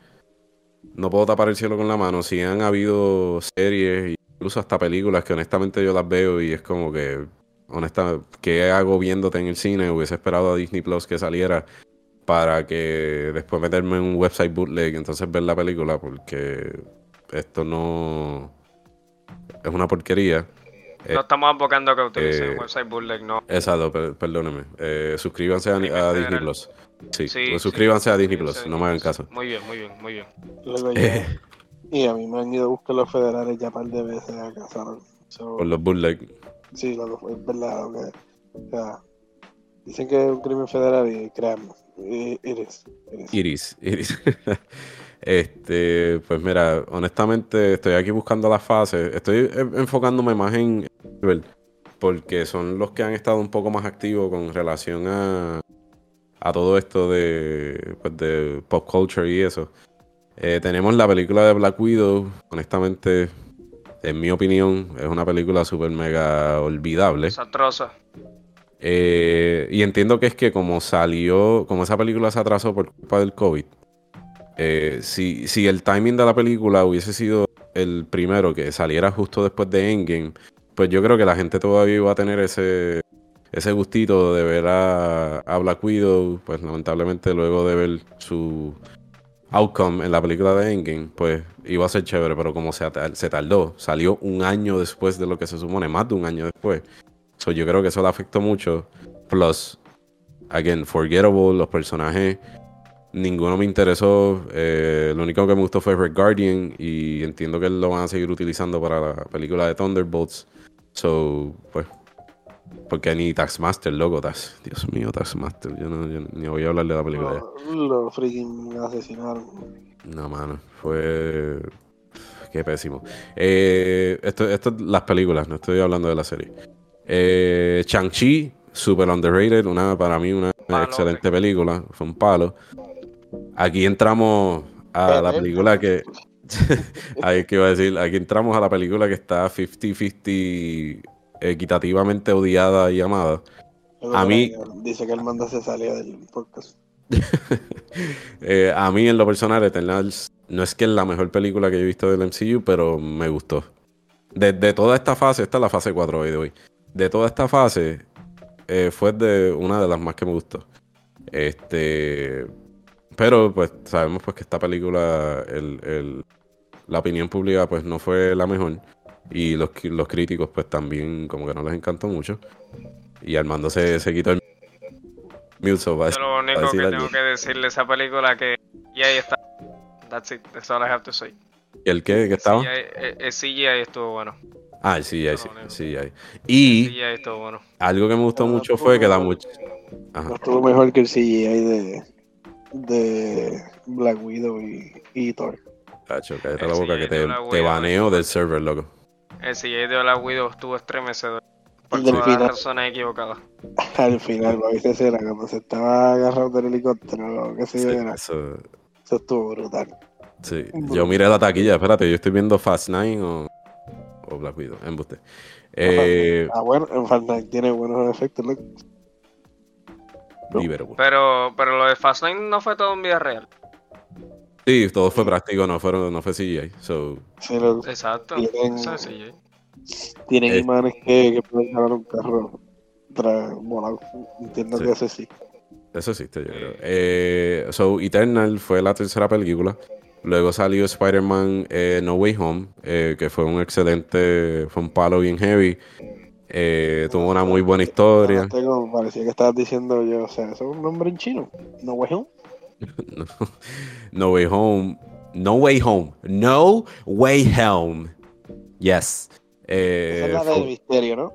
A: no puedo tapar el cielo con la mano. Si han habido series, incluso hasta películas que honestamente yo las veo y es como que, honesta, ¿qué hago viéndote en el cine? Hubiese esperado a Disney Plus que saliera para que después meterme en un website bootleg y entonces ver la película porque esto no es una porquería.
B: No estamos abocando a que utilicen
A: eh,
B: website bootleg, no.
A: Exacto, per- perdóneme. Eh, suscríbanse a, a. Disney Plus. Sí,
B: Sí,
A: pues
B: sí,
A: suscríbanse a Disney Plus, no me hagan caso.
B: Muy bien, muy bien, muy bien.
C: Luego ya- y a mí me han ido a buscar los federales ya un par de veces a casa. ¿no? So,
A: Por los bootleg.
C: Sí, lo que fue, es verdad. lo que- o sea, dicen que es un crimen federal y créanme, i- it is, it is.
A: Iris, Iris. este, pues mira, honestamente estoy aquí buscando las fases. Estoy eh, enfocándome más en porque son los que han estado un poco más activos con relación a, a todo esto de, pues, de pop culture y eso. Eh, tenemos la película de Black Widow. Honestamente, en mi opinión, es una película súper mega olvidable.
B: Desastrosa.
A: Eh, y entiendo que es que como salió, como esa película se atrasó por culpa del COVID, eh, si, si el timing de la película hubiese sido el primero que saliera justo después de Endgame, pues yo creo que la gente todavía iba a tener ese, ese gustito de ver a, a Black Widow, pues lamentablemente luego de ver su outcome en la película de Endgame, pues iba a ser chévere, pero como se, tardó, salió un año después de lo que se supone, más de un año después. So, yo creo que eso le afectó mucho. Plus, again, forgettable, los personajes, ninguno me interesó. eh, lo único que me gustó fue Red Guardian y entiendo que lo van a seguir utilizando para la película de Thunderbolts. So, pues, porque ni Taxmaster, loco, Tax, Dios mío, Taxmaster, yo no, yo ni voy a hablar de la película. ya.
C: Lo, lo freaking asesinaron.
A: No, mano, fue. Qué pésimo. Eh, esto, esto es las películas, no estoy hablando de la serie. Eh, Shang-Chi, super underrated, una, para mí una excelente película, fue un palo. Aquí entramos a la película que. Ahí que iba a decir, aquí entramos a la película que está 50-50 equitativamente odiada y amada. A mí-
C: Dice que el manda se salía del podcast.
A: Eh, a mí, en lo personal, Eternals no es que es la mejor película que yo he visto del MCU, pero me gustó. De, de toda esta fase, esta es la fase 4 hoy de hoy. De toda esta fase, eh, fue de una de las más que me gustó. Este. Pero, pues, sabemos pues que esta película, el, el- la opinión pública, pues, no fue la mejor. Y los, los críticos, pues, también como que no les encantó mucho. Y Armando se, se quitó el mute, so va
B: lo único que tengo que decirle a esa película que y ahí está That's it. That's all I have to say.
A: ¿El qué? ¿Qué estaba?
B: CGI, eh, el CGI estuvo bueno.
A: Ah, el CGI, sí,
B: No,
A: el
B: no.
A: CGI.
B: El
A: Y
B: CGI estuvo bueno.
A: algo que me gustó
C: Ah,
A: mucho fue que da
C: estuvo-
A: mucho. Ajá.
C: Estuvo mejor que el CGI de, de Black Widow y, y Thor.
A: Tacho, cállate
B: El
A: la boca que te, te baneo del server, loco.
B: El CGI de Black Widow estuvo estremecedor. Por
C: El
B: todas las
C: final.
B: razones equivocadas.
C: Al final, ¿no viste escena cuando se estaba agarrando del helicóptero? o qué sé yo,
A: Sí,
C: era.
A: eso,
C: Eso estuvo brutal.
A: sí. Yo miré la taquilla, espérate, yo estoy viendo Fast Nine o, o Black Widow, embuste. Eh,
C: Ah, bueno, en Fortnite tiene buenos efectos, loco. no.
A: Libero.
B: Pero, pero lo de Fastlane no fue todo en vida real.
A: Sí, todo fue práctico, no, fueron, no fue CGI. So,
C: Sí, lo-
B: Exacto.
C: Tienen-
B: es CGI.
C: tienen
A: Eh.
C: imanes que, que pueden jalar un carro tras. Entiendo
A: Sí.
C: que ese sí.
A: Eso existe, yo creo. Eh, so, Eternal fue la tercera película. Luego salió Spider-Man eh, No Way Home, eh, que fue un excelente, fue un palo bien heavy. Eh, tuvo una muy buena historia.
C: Parecía que estabas diciendo yo, o sea, eso es un nombre en chino. No way home.
A: No, no Way Home. No Way Home. No Way Home. Yes. Eh,
C: Esa es la
A: fue-
C: del misterio, ¿no?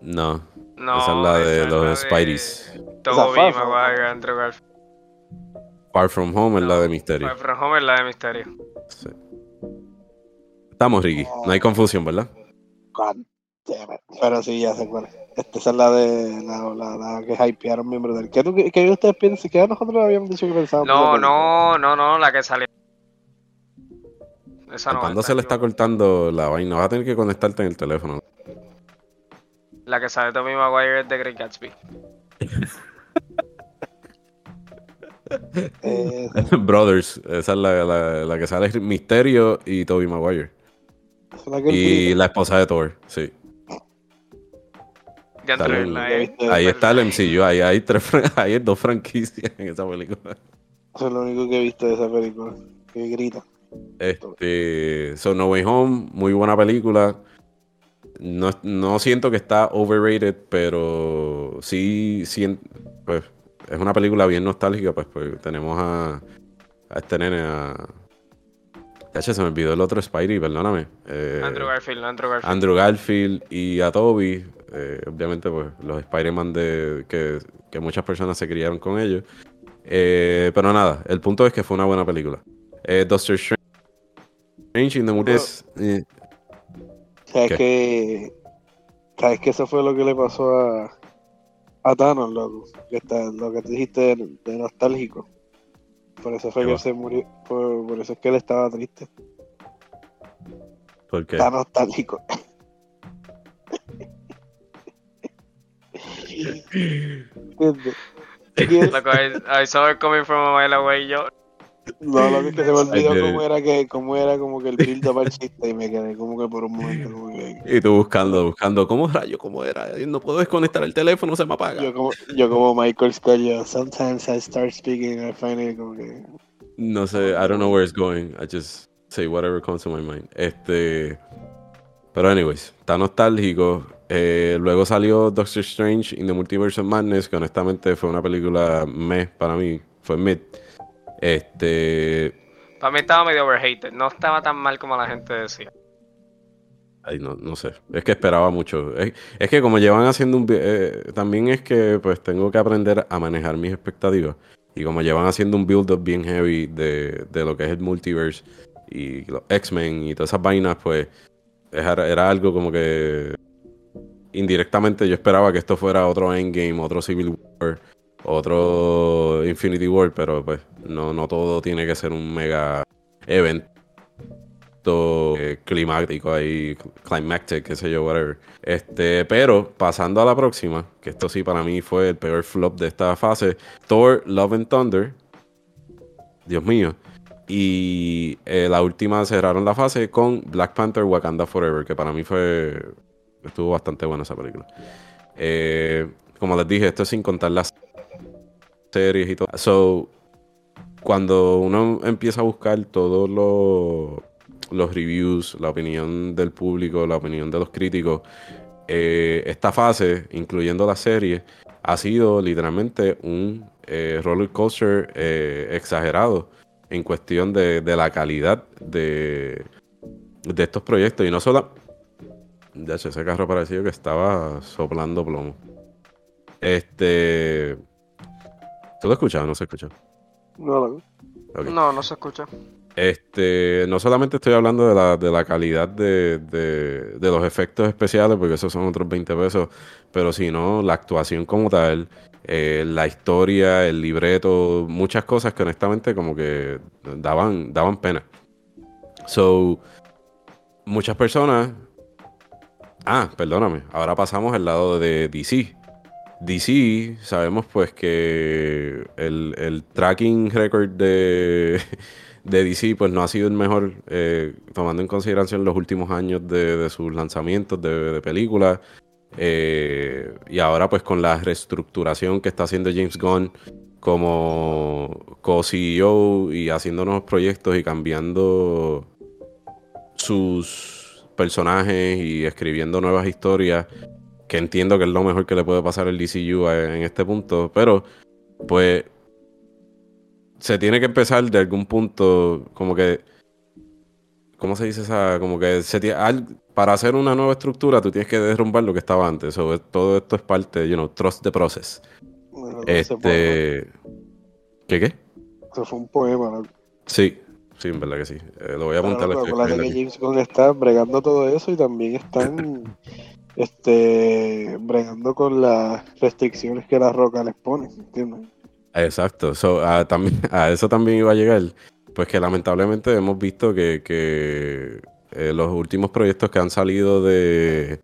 A: no,
B: No,
A: esa es la de
B: esa es
A: los
B: la de
A: Spideys.
C: From
B: Maguire, Andrew Garfield.
A: Far From Home es la de Misterio.
B: Far From Home es la de Misterio.
A: Sí. Estamos, Ricky. No hay confusión, ¿verdad?
C: God damn it. Pero sí, ya sé cuál es. Esta esa es la de la, la, la que hypearon miembros del. ¿Qué, tú, qué ustedes piensan? ¿Qué nosotros habíamos dicho que pensábamos?
B: No, no, no, no, la que salió. Esa no
A: Cuando se le está cortando la vaina, vas a tener que conectarte en el teléfono.
B: La que sale Tommy Maguire es de Great Gatsby.
C: Eh,
A: Brothers, esa es la, la- la que sale Misterio y Toby Maguire.
C: la que
A: Y la esposa de Thor, sí.
B: Ya entré
C: viste.
A: Ahí está el MCU, ahí hay, tres, ahí hay dos franquicias en esa película.
C: Eso es lo único que he visto de esa película. Que grita.
A: Este, So No Way Home, muy buena película. No, no siento que está overrated, pero sí, sien- pues, es una película bien nostálgica, pues, pues tenemos a, a este nene, a... Cacha, se me olvidó el otro Spidey, perdóname. Eh,
B: Andrew Garfield, Andrew Garfield.
A: Andrew Garfield y a Toby, eh, obviamente pues los Spider-Man de que, que muchas personas se criaron con ellos. Eh, pero nada, el punto es que fue una buena película. Eh, Doctor Strange in the Multiverse, eh,
C: ¿Sabes
A: ¿Qué?
C: que ¿Sabes que eso fue lo que le pasó a, a Thanos, loco? Que está, lo que te dijiste de, de nostálgico. Por eso fue
A: ¿Qué
C: que
A: va?
C: se murió. Por, por eso es que él estaba triste.
A: porque
C: Está nostálgico.
B: Loco, I, I saw it coming from a mile away. Yo,
C: No, lo que es que se me olvidó cómo era que, cómo era como que el build up al chiste y me quedé como que por un momento como que
A: y tú buscando, buscando, ¿cómo rayo? ¿Cómo era? No puedo desconectar el teléfono, se me apaga.
C: yo como, yo como Michael Scott, yo sometimes I start speaking and I find it como que
A: No sé, I don't know where it's going. I just say whatever comes to my mind. Este. Pero, anyways, está nostálgico. Eh, luego salió Doctor Strange in the Multiverse of Madness, que honestamente fue una película meh para mí. Fue mid. Este.
B: para mí estaba medio overhated. No estaba tan mal como la gente decía.
A: Ay, no, no sé. Es que esperaba mucho. Es, es que como llevan haciendo un... eh, también es que pues tengo que aprender a manejar mis expectativas. Y como llevan haciendo un build-up bien heavy de, de lo que es el multiverse y los X-Men y todas esas vainas, pues era, era algo como que indirectamente yo esperaba que esto fuera otro Endgame, otro Civil War, otro Infinity War, pero pues no, no todo tiene que ser un mega evento eh, climático ahí, climactic, qué sé yo, whatever. Este, pero pasando a la próxima, que esto sí para mí fue el peor flop de esta fase, Thor Love and Thunder. Dios mío. Y eh, la última cerraron la fase con Black Panther Wakanda Forever, que para mí fue estuvo bastante buena esa película. Eh, como les dije, esto es sin contar las series y todo. So, cuando uno empieza a buscar todos los, los reviews, la opinión del público, la opinión de los críticos, eh, esta fase, incluyendo la serie, ha sido literalmente un eh, roller coaster eh, exagerado. en cuestión de, de la calidad de, de estos proyectos. Y no solo. De hecho, ese carro parecía que estaba soplando plomo. Este. ¿Tú lo escuchas o no se escucha?
C: No, no.
A: Ok.
B: No, no se escucha.
A: Este, no solamente estoy hablando de la, de la calidad de, de- de los efectos especiales, porque esos son otros 20 pesos, pero sino la actuación como tal, eh, la historia, el libreto, muchas cosas que honestamente como que daban, daban pena. So, muchas personas... Ah, perdóname, ahora pasamos al lado de DC. DC, sabemos pues que el, el tracking record de, de DC pues no ha sido el mejor, eh, tomando en consideración los últimos años de, de sus lanzamientos de, de películas. Eh, y ahora pues con la reestructuración que está haciendo James Gunn como co-CEO y haciendo nuevos proyectos y cambiando sus personajes y escribiendo nuevas historias, que entiendo que es lo mejor que le puede pasar al DCU en este punto, pero pues se tiene que empezar de algún punto, como que, ¿cómo se dice esa? Como que se al- para hacer una nueva estructura tú tienes que derrumbar lo que estaba antes, So, todo esto es parte, you know, trust the process.
C: Bueno,
A: Este, ¿qué qué?
C: Eso fue un poema, ¿no?
A: Sí, sí, en verdad que sí. Eh, lo voy a apuntar.
C: Claro, acuérdate que. James Gunn está bregando todo eso y también están este bregando con las restricciones que la roca les pone, ¿entiendes?
A: Exacto, So, a, también, a eso también iba a llegar. Pues que lamentablemente hemos visto que, que, eh, los últimos proyectos que han salido de,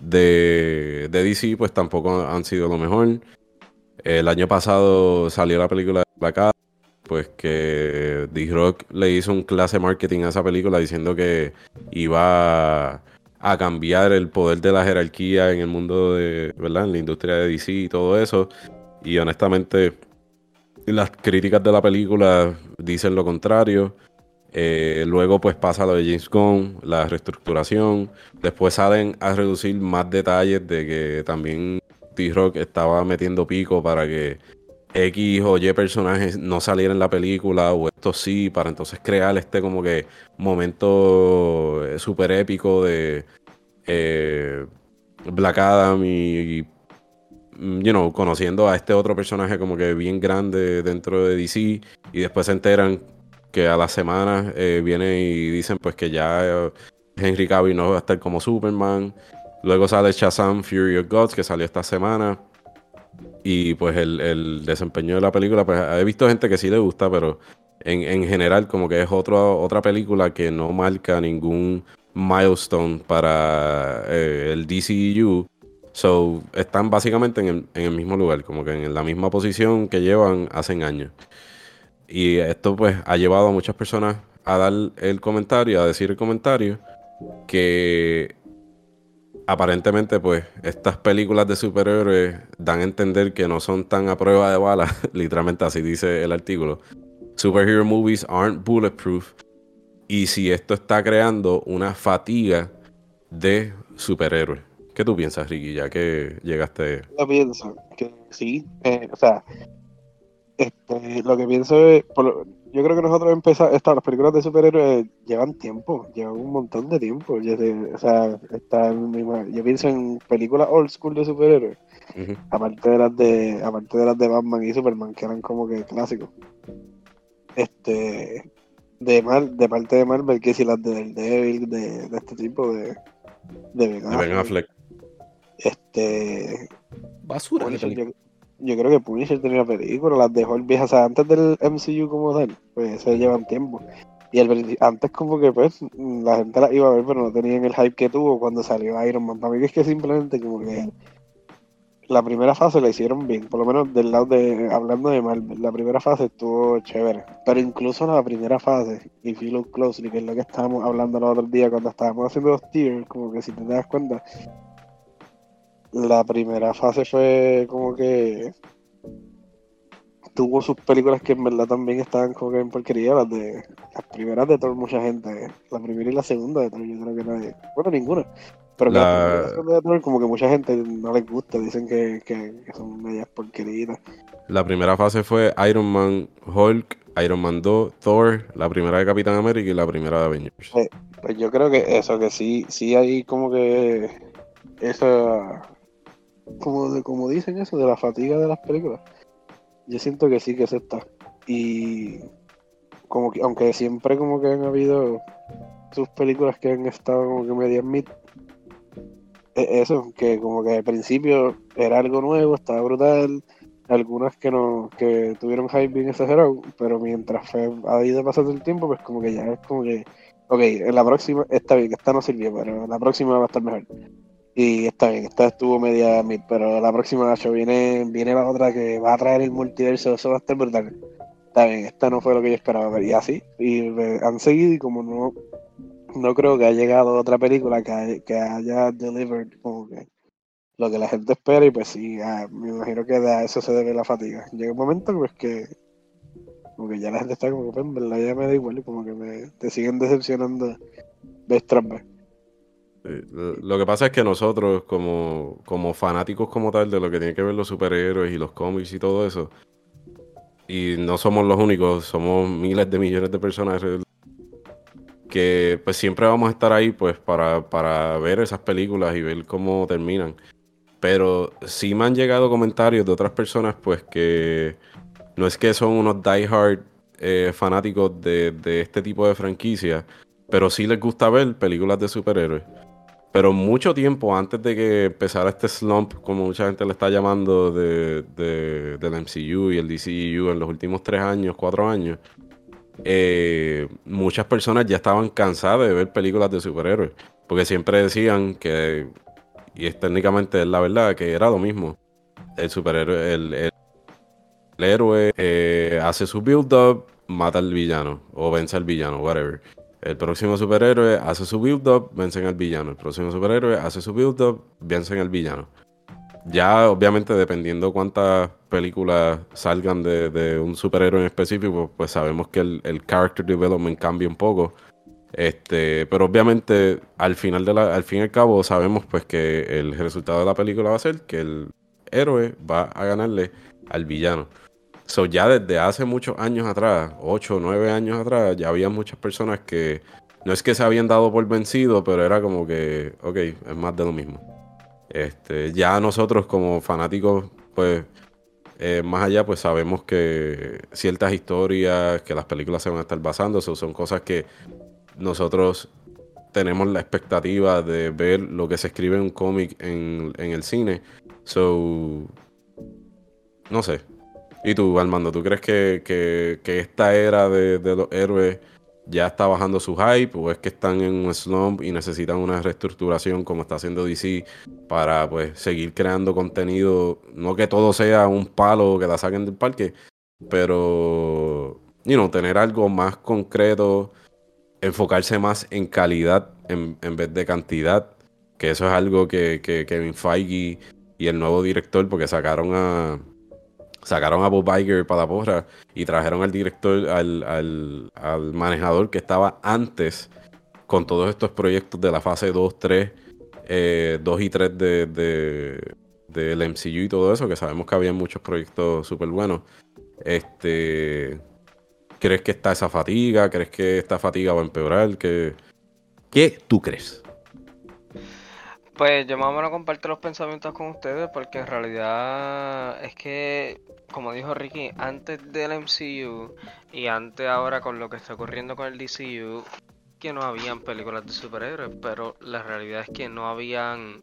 A: de, de DC, pues tampoco han sido lo mejor. El año pasado salió la película de Black pues que D-Rock le hizo un clase marketing a esa película diciendo que iba a cambiar el poder de la jerarquía en el mundo de, ¿verdad? En la industria de DC y todo eso. Y honestamente, las críticas de la película dicen lo contrario. Eh, luego pues pasa lo de James Gunn, la reestructuración. Después salen a reducir más detalles de que también T-Rock estaba metiendo pico para que X o Y personajes no salieran en la película o esto sí, para entonces crear este como que momento eh, súper épico de eh, Black Adam y, mm, you conociendo a este otro personaje como que bien grande dentro de DC y después se enteran que a las semanas eh, vienen y dicen pues que ya eh, Henry Cavill no va a estar como Superman. Luego sale Shazam Fury of Gods que salió esta semana. Y pues el, el desempeño de la película, pues he visto gente que sí le gusta, pero en, en general como que es otro, otra película que no marca ningún milestone para eh, el DCU. So, están básicamente en el, en el mismo lugar, como que en la misma posición que llevan hace años. Y esto pues ha llevado a muchas personas a dar el comentario, a decir el comentario, que aparentemente pues estas películas de superhéroes dan a entender que no son tan a prueba de bala, literalmente así dice el artículo. Superhero movies aren't bulletproof. Y si esto está creando una fatiga de superhéroes. ¿Qué tú piensas, Ricky, ya que llegaste?
C: Yo pienso que sí, eh, o sea, este, lo que pienso es, por yo creo que nosotros empezamos, estas las películas de superhéroes llevan tiempo, llevan un montón de tiempo, o sea, está en mi- yo pienso en películas old school de superhéroes, aparte de las de, aparte de las de Batman y Superman, que eran como que clásicos. Este, de Mar, de parte de Marvel, que si las de Daredevil, de, de este tipo de, de Ben
A: De Ben
C: Affleck,
A: Affleck.
C: este,
A: Basura.
C: Punisher, yo, yo creo que Punisher tenía una película, las dejó el viejo, o sea, antes del MCU como tal, pues se llevan tiempo. Y princi- antes como que pues la gente la iba a ver, pero no tenían el hype que tuvo cuando salió Iron Man. Para mí es que simplemente como que la primera fase la hicieron bien, por lo menos del lado de, hablando de Marvel, la primera fase estuvo chévere. Pero incluso la primera fase, y you look closely, que es lo que estábamos hablando el otro día cuando estábamos haciendo los tiers, como que si te das cuenta, la primera fase fue como que tuvo sus películas que en verdad también estaban como que en porquería, las de las primeras de Thor, mucha gente, la primera y la segunda de Thor, yo creo que nadie, bueno ninguna, pero que
A: La-
C: la primera y la segunda de Thor como que mucha gente no les gusta, dicen que, que, que son medias porqueritas.
A: La primera fase fue Iron Man, Hulk, Iron Man 2, Thor, la primera de Capitán América y la primera de Avengers.
C: Pues yo creo que eso, que sí, sí hay como que esa, como, de, como dicen eso, de la fatiga de las películas. Yo siento que sí que se está. Y como que, aunque siempre como que han habido sus películas que han estado como que medio mid, e- eso, que como que al principio era algo nuevo, estaba brutal, algunas que no, que tuvieron hype bien exagerado, pero mientras fue, ha ido pasando el tiempo, pues como que ya es como que, ok, en la próxima está bien, esta no sirvió, pero la próxima va a estar mejor. Y está bien, esta estuvo media mid, pero la próxima Nacho, viene, viene la otra que va a traer el multiverso, eso va a estar brutal. Está bien, esta no fue lo que yo esperaba, pero y así, y eh, han seguido y como no, no creo que haya llegado otra película que, hay- que haya delivered como que lo que la gente espera y pues sí, ah, me imagino que a eso se debe la fatiga. Llega un momento pues que como que ya la gente está como que pues, en verdad ya me da igual y como que me, te siguen decepcionando vez tras vez.
A: Eh, Lo que pasa es que nosotros, como, como fanáticos como tal de lo que tiene que ver los superhéroes y los cómics y todo eso, y no somos los únicos, somos miles de millones de personas que pues siempre vamos a estar ahí pues para, para ver esas películas y ver cómo terminan. Pero sí me han llegado comentarios de otras personas pues que no es que son unos diehard eh, fanáticos de, de este tipo de franquicia, pero sí les gusta ver películas de superhéroes. Pero mucho tiempo antes de que empezara este slump, como mucha gente le está llamando, de, de- del MCU y el DCU en los últimos tres años, cuatro años, eh, muchas personas ya estaban cansadas de ver películas de superhéroes. Porque siempre decían que, y es técnicamente es la verdad, que era lo mismo. El superhéroe, el, el- el héroe eh, hace su build-up, mata al villano, o vence al villano, whatever. El próximo superhéroe hace su build-up, vencen al villano. El próximo superhéroe hace su build-up, vencen al villano. Ya, obviamente, dependiendo cuántas películas salgan de, un superhéroe en específico, pues sabemos que el, el character development cambia un poco. Este, pero obviamente, al final de la, al fin y al cabo, sabemos pues que el resultado de la película va a ser que el héroe va a ganarle al villano. So, ya desde hace muchos años atrás, 8 o 9 años atrás, ya había muchas personas que no es que se habían dado por vencido, pero era como que, ok, es más de lo mismo. Este, ya nosotros como fanáticos, pues, eh, más allá, pues sabemos que ciertas historias, que las películas se van a estar basando, so, son cosas que nosotros tenemos la expectativa de ver lo que se escribe en un cómic en, en el cine. So, no sé. ¿Y tú, Armando, tú crees que, que- que esta era de, de los héroes ya está bajando su hype o es que están en un slump y necesitan una reestructuración como está haciendo DC para pues seguir creando contenido? No que todo sea un palo que la saquen del parque, pero, you know, tener algo más concreto, enfocarse más en calidad en, en vez de cantidad, que eso es algo que, que Kevin Feige y el nuevo director, porque sacaron a sacaron a Bob Iger para la porra y trajeron al director, al, al, al manejador que estaba antes con todos estos proyectos de la fase 2, 3, eh, 2 y 3 de, de- del MCU y todo eso, que sabemos que había muchos proyectos súper buenos. Este, ¿Crees que está esa fatiga? ¿Crees que esta fatiga va a empeorar? ¿Qué, ¿Qué tú crees?
B: Pues yo más o menos comparto los pensamientos con ustedes porque en realidad es que, como dijo Ricky, antes del MCU y antes ahora con lo que está ocurriendo con el DCU, que no habían películas de superhéroes, pero la realidad es que no habían,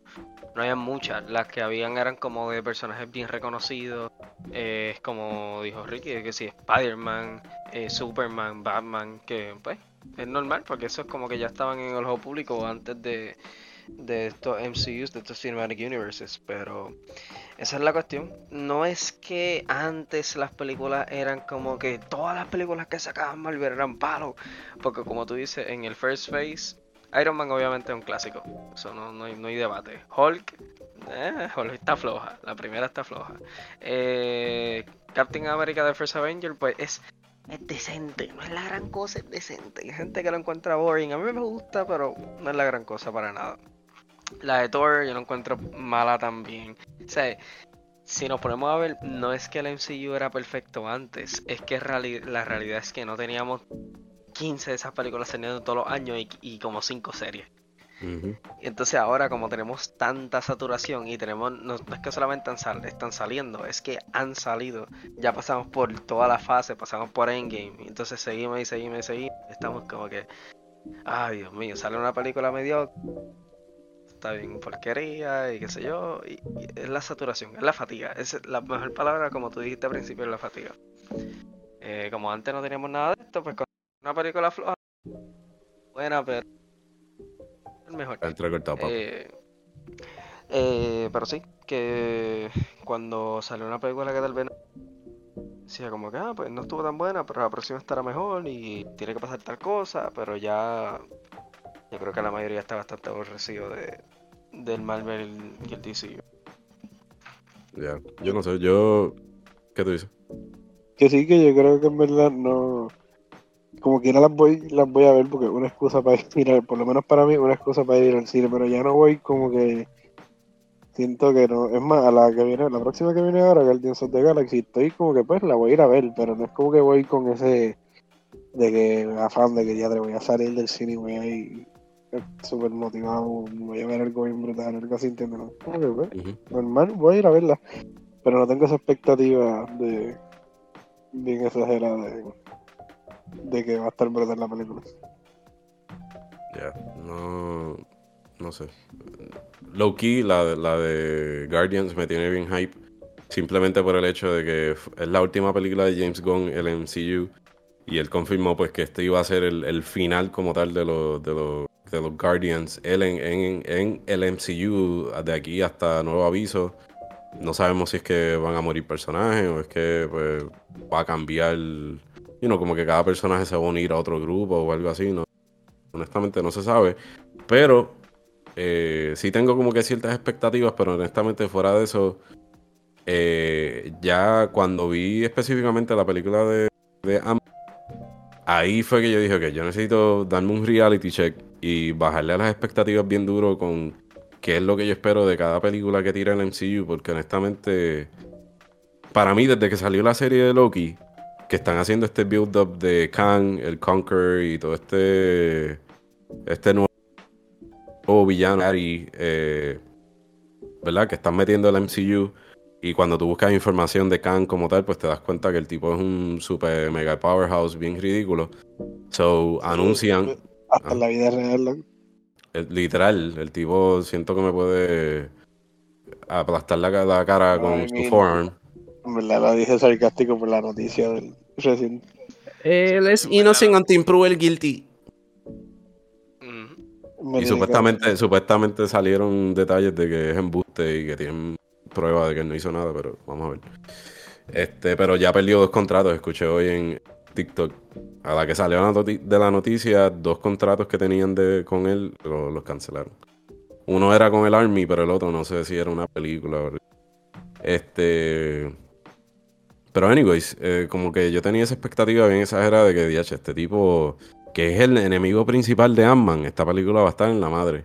B: no habían muchas, las que habían eran como de personajes bien reconocidos, eh, es como dijo Ricky, que sí, Spider-Man, eh, Superman, Batman, que pues es normal porque eso es como que ya estaban en el ojo público antes de de estos MCUs, de estos Cinematic Universes, pero esa es la cuestión. No es que antes las películas eran como que todas las películas que sacaban Marvel eran palos, porque como tú dices, en el First Phase, Iron Man obviamente es un clásico, eso no, no, hay, no hay debate. Hulk, eh, Hulk está floja, la primera está floja. Eh, Captain America The First Avenger, pues es es decente, no es la gran cosa, es decente. Hay gente que lo encuentra boring. A mí me gusta, pero no es la gran cosa para nada. La de Thor yo la encuentro mala también. O sea, si nos ponemos a ver, no es que el MCU era perfecto antes, es que la realidad es que no teníamos 15 de esas películas saliendo todos los años y, como 5 series. Entonces ahora como tenemos tanta saturación y tenemos, no, es que solamente están, saliendo, es que han salido, ya pasamos por toda la fase, pasamos por Endgame, entonces seguimos y seguimos y seguimos, estamos como que, ay Dios mío, sale una película medio está bien porquería y qué sé yo, y, es la saturación, es la fatiga, es la mejor palabra como tú dijiste al principio, es la fatiga. Eh, como antes no teníamos nada de esto, pues con una película floja, buena, pero mejor. Eh, eh, pero sí, que cuando salió una película que tal vez decía como que, ah, pues no estuvo tan buena, pero la próxima estará mejor y tiene que pasar tal cosa, pero ya yo creo que la mayoría está bastante aborrecido de, del Marvel y el DC.
A: Ya, yo no sé, yo... ¿Qué tú dices?
C: Que sí, que yo creo que en verdad no como quiera las voy, las voy a ver porque es una excusa para ir, por lo menos para mí, una excusa para ir al cine, pero ya no voy como que siento que no, es más, a la que viene, la próxima que viene ahora, Guardians of the Galaxy, estoy como que pues la voy a ir a ver, pero no es como que voy con ese de que afán de que ya te voy a salir del cine y voy a ir súper motivado, voy a ver algo bien brutal, algo así, ¿entiendes? Como que pues, normal, voy a ir a verla, pero no tengo esa expectativa de bien exagerada de de que va a estar brutal la película.
A: Ya, no, no sé. Low key, la, la de Guardians me tiene bien hype. Simplemente por el hecho de que es la última película de James Gunn, el MCU. Y él confirmó pues que este iba a ser el, final como tal de los, de los, de los Guardians. Él en, en, el MCU, de aquí hasta nuevo aviso. No sabemos si es que van a morir personajes o es que pues, va a cambiar y no como que cada personaje se va a unir a otro grupo o algo así, no, honestamente no se sabe, pero eh, sí tengo como que ciertas expectativas, pero honestamente fuera de eso, eh, ya cuando vi específicamente la película de, de ahí fue que yo dije que yo necesito darme un reality check y bajarle a las expectativas bien duro con qué es lo que yo espero de cada película que tira el MCU, porque honestamente, para mí desde que salió la serie de Loki, que están haciendo este build-up de Kang, el Conqueror y todo este, este nuevo, villano, eh, ¿verdad? Que están metiendo el MCU. Y cuando tú buscas información de Kang como tal, pues te das cuenta que el tipo es un super mega powerhouse bien ridículo. So, anuncian.
C: Hasta la vida real,
A: Literal, el tipo siento que me puede aplastar la, cara con su forearm.
C: En verdad lo dije sarcástico por la noticia del,
A: él es innocent until proven guilty. Y supuestamente, supuestamente salieron detalles de que es embuste y que tienen pruebas de que él no hizo nada, pero vamos a ver. Este, pero ya perdió dos contratos, escuché hoy en TikTok. A la que salió de la noticia, dos contratos que tenían de, con él los cancelaron. Uno era con el Army, pero el otro no sé si era una película. Este. Pero, anyways, eh, como que yo tenía esa expectativa bien exagerada de que, DH, este tipo, que es el enemigo principal de Ant-Man, esta película va a estar en la madre.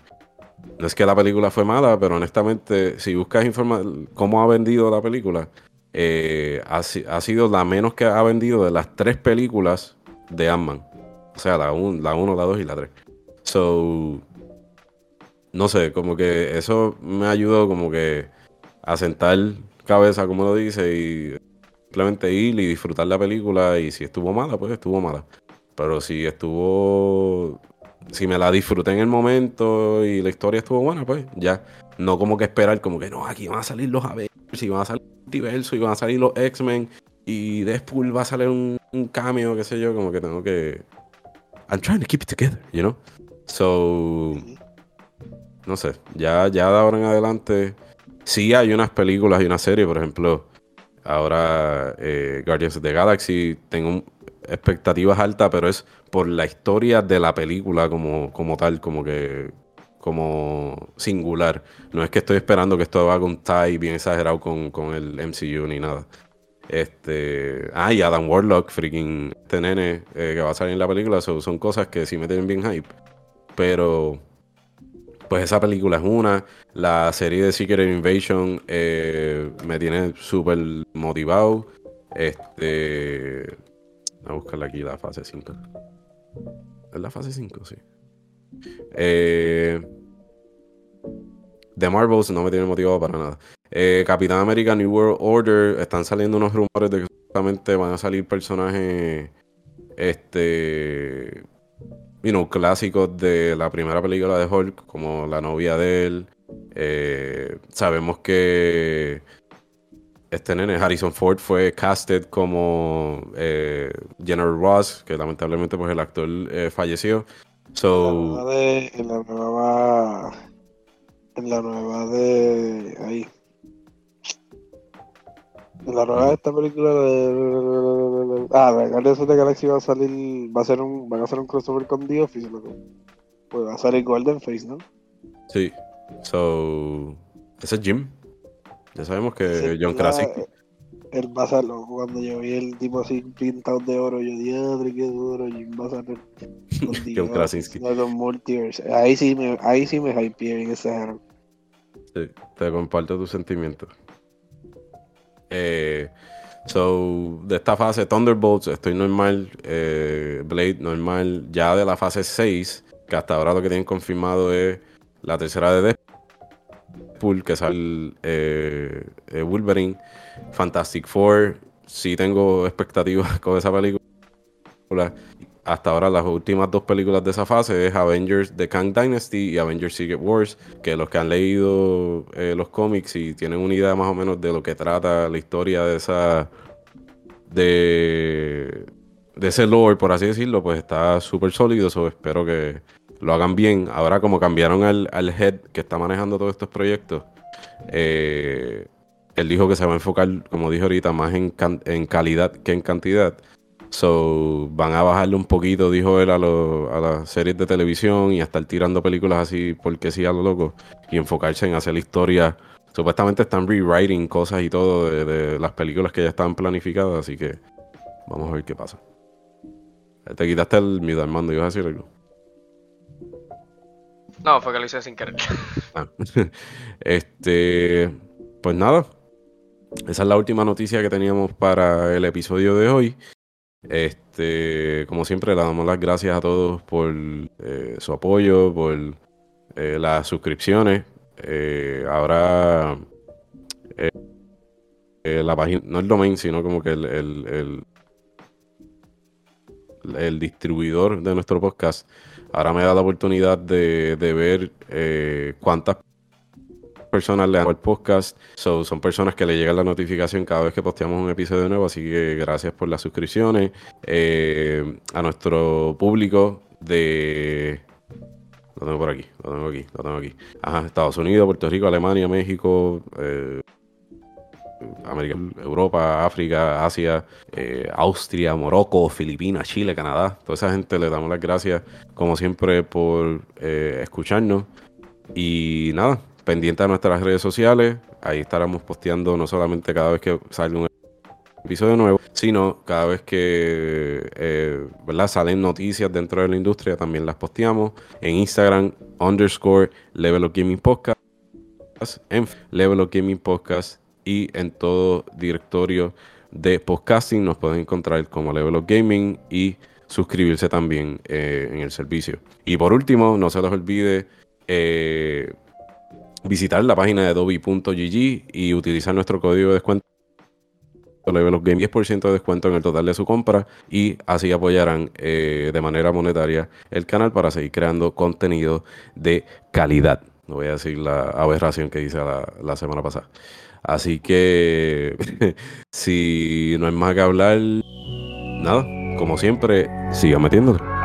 A: No es que la película fue mala, pero honestamente, si buscas informar cómo ha vendido la película, eh, ha, sido la menos que ha vendido de las tres películas de Ant-Man. O sea, la 1, la, uno, la 2 y la 3. So, no sé, como que eso me ayudó como que a sentar cabeza, como lo dice, y simplemente ir y disfrutar la película y si estuvo mala, pues estuvo mala. Pero si estuvo, si me la disfruté en el momento y la historia estuvo buena, pues ya. No como que esperar como que no, aquí van a salir los Avengers y van a salir diverso y van a salir los X-Men y Deadpool va a salir un, un cameo, qué sé yo, como que tengo que... I'm trying to keep it together, you know? So, no sé, ya, ya de ahora en adelante, sí hay unas películas y una serie, por ejemplo, Ahora, eh, Guardians of the Galaxy, tengo expectativas altas, pero es por la historia de la película como, como tal, como que como singular. No es que estoy esperando que esto haga un tie bien exagerado con, el MCU ni nada. Este. Ah, y Adam Warlock, freaking este nene eh, que va a salir en la película, son cosas que sí me tienen bien hype. Pero. pues esa película es una. La serie de Secret Invasion eh, me tiene súper motivado. Este. Voy a buscarle aquí la fase 5. ¿Es la fase 5? Sí. Eh, The Marvels no me tiene motivado para nada. Eh, Capitán América New World Order. Están saliendo unos rumores de que justamente van a salir personajes. Este clásicos de la primera película de Hulk, como la novia de él. Eh, sabemos que este nene, Harrison Ford, fue casted como eh, General Ross, que lamentablemente pues el actor falleció. So,
C: en la nueva en la nueva de ahí la nueva de esta película de. Ah, de Guardians of the Galaxy va a salir. Va a ser un, van a hacer un crossover con The Office, Pues va a salir Golden Face, ¿no?
A: Sí. So. Ese es Jim. Ya sabemos que John Krasinski.
C: A ser cuando yo vi el tipo así pintado de oro, yo diadre, qué duro, Jim salir
A: John Krasinski.
C: Ahí sí me, ahí sí me hypeé en ese
A: Sí, te comparto tus sentimientos. Eh, so, de esta fase, Thunderbolts, estoy normal. Eh, Blade, normal. Ya de la fase 6, que hasta ahora lo que tienen confirmado es la tercera de Deadpool, que sale eh, Wolverine. Fantastic Four, sí tengo expectativas con esa película hasta ahora las últimas dos películas de esa fase es Avengers The Kang Dynasty y Avengers Secret Wars, que los que han leído eh, los cómics y tienen una idea más o menos de lo que trata la historia de esa de, ese lore, por así decirlo, pues está súper sólido, espero que lo hagan bien. Ahora como cambiaron al, head que está manejando todos estos proyectos, eh, él dijo que se va a enfocar, como dije ahorita, más en, en calidad que en cantidad. So, van a bajarle un poquito, dijo él, a, a las series de televisión y a estar tirando películas así porque sí a lo loco y enfocarse en hacer historias. Supuestamente están rewriting cosas y todo de, las películas que ya estaban planificadas, así que vamos a ver qué pasa. Te quitaste el miedo, Armando, ¿ibas a decir algo?
B: No, fue que lo hice sin querer.
A: Ah. este, pues nada, esa es la última noticia que teníamos para el episodio de hoy. Este, como siempre, le damos las gracias a todos por eh, su apoyo, por eh, las suscripciones. Eh, ahora, la página, no el domain, sino como que el, el, distribuidor de nuestro podcast, ahora me da la oportunidad de, de ver cuántas personas le dan el podcast. son personas que le llega la notificación cada vez que posteamos un episodio nuevo. Así que gracias por las suscripciones. Eh, a nuestro público de. Lo tengo por aquí, lo tengo aquí, lo tengo aquí. Ajá, Estados Unidos, Puerto Rico, Alemania, México, eh, América, Europa, África, Asia, eh, Austria, Morocco, Filipinas, Chile, Canadá. Toda esa gente le damos las gracias, como siempre, por escucharnos. Y nada, pendiente a nuestras redes sociales. Ahí estaremos posteando no solamente cada vez que sale un episodio nuevo, sino cada vez que eh, salen noticias dentro de la industria, también las posteamos en Instagram, underscore Level of Gaming Podcast, en Level of Gaming Podcast y en todo directorio de podcasting nos pueden encontrar como Level of Gaming y suscribirse también eh, en el servicio. Y por último, no se les olvide eh, visitar la página de Adobe.gg y utilizar nuestro código de descuento los Game 10% de descuento en el total de su compra y así apoyarán eh, de manera monetaria el canal para seguir creando contenido de calidad. No voy a decir la aberración que hice la semana pasada. Así que si no hay más que hablar, nada, como siempre, siga metiéndole.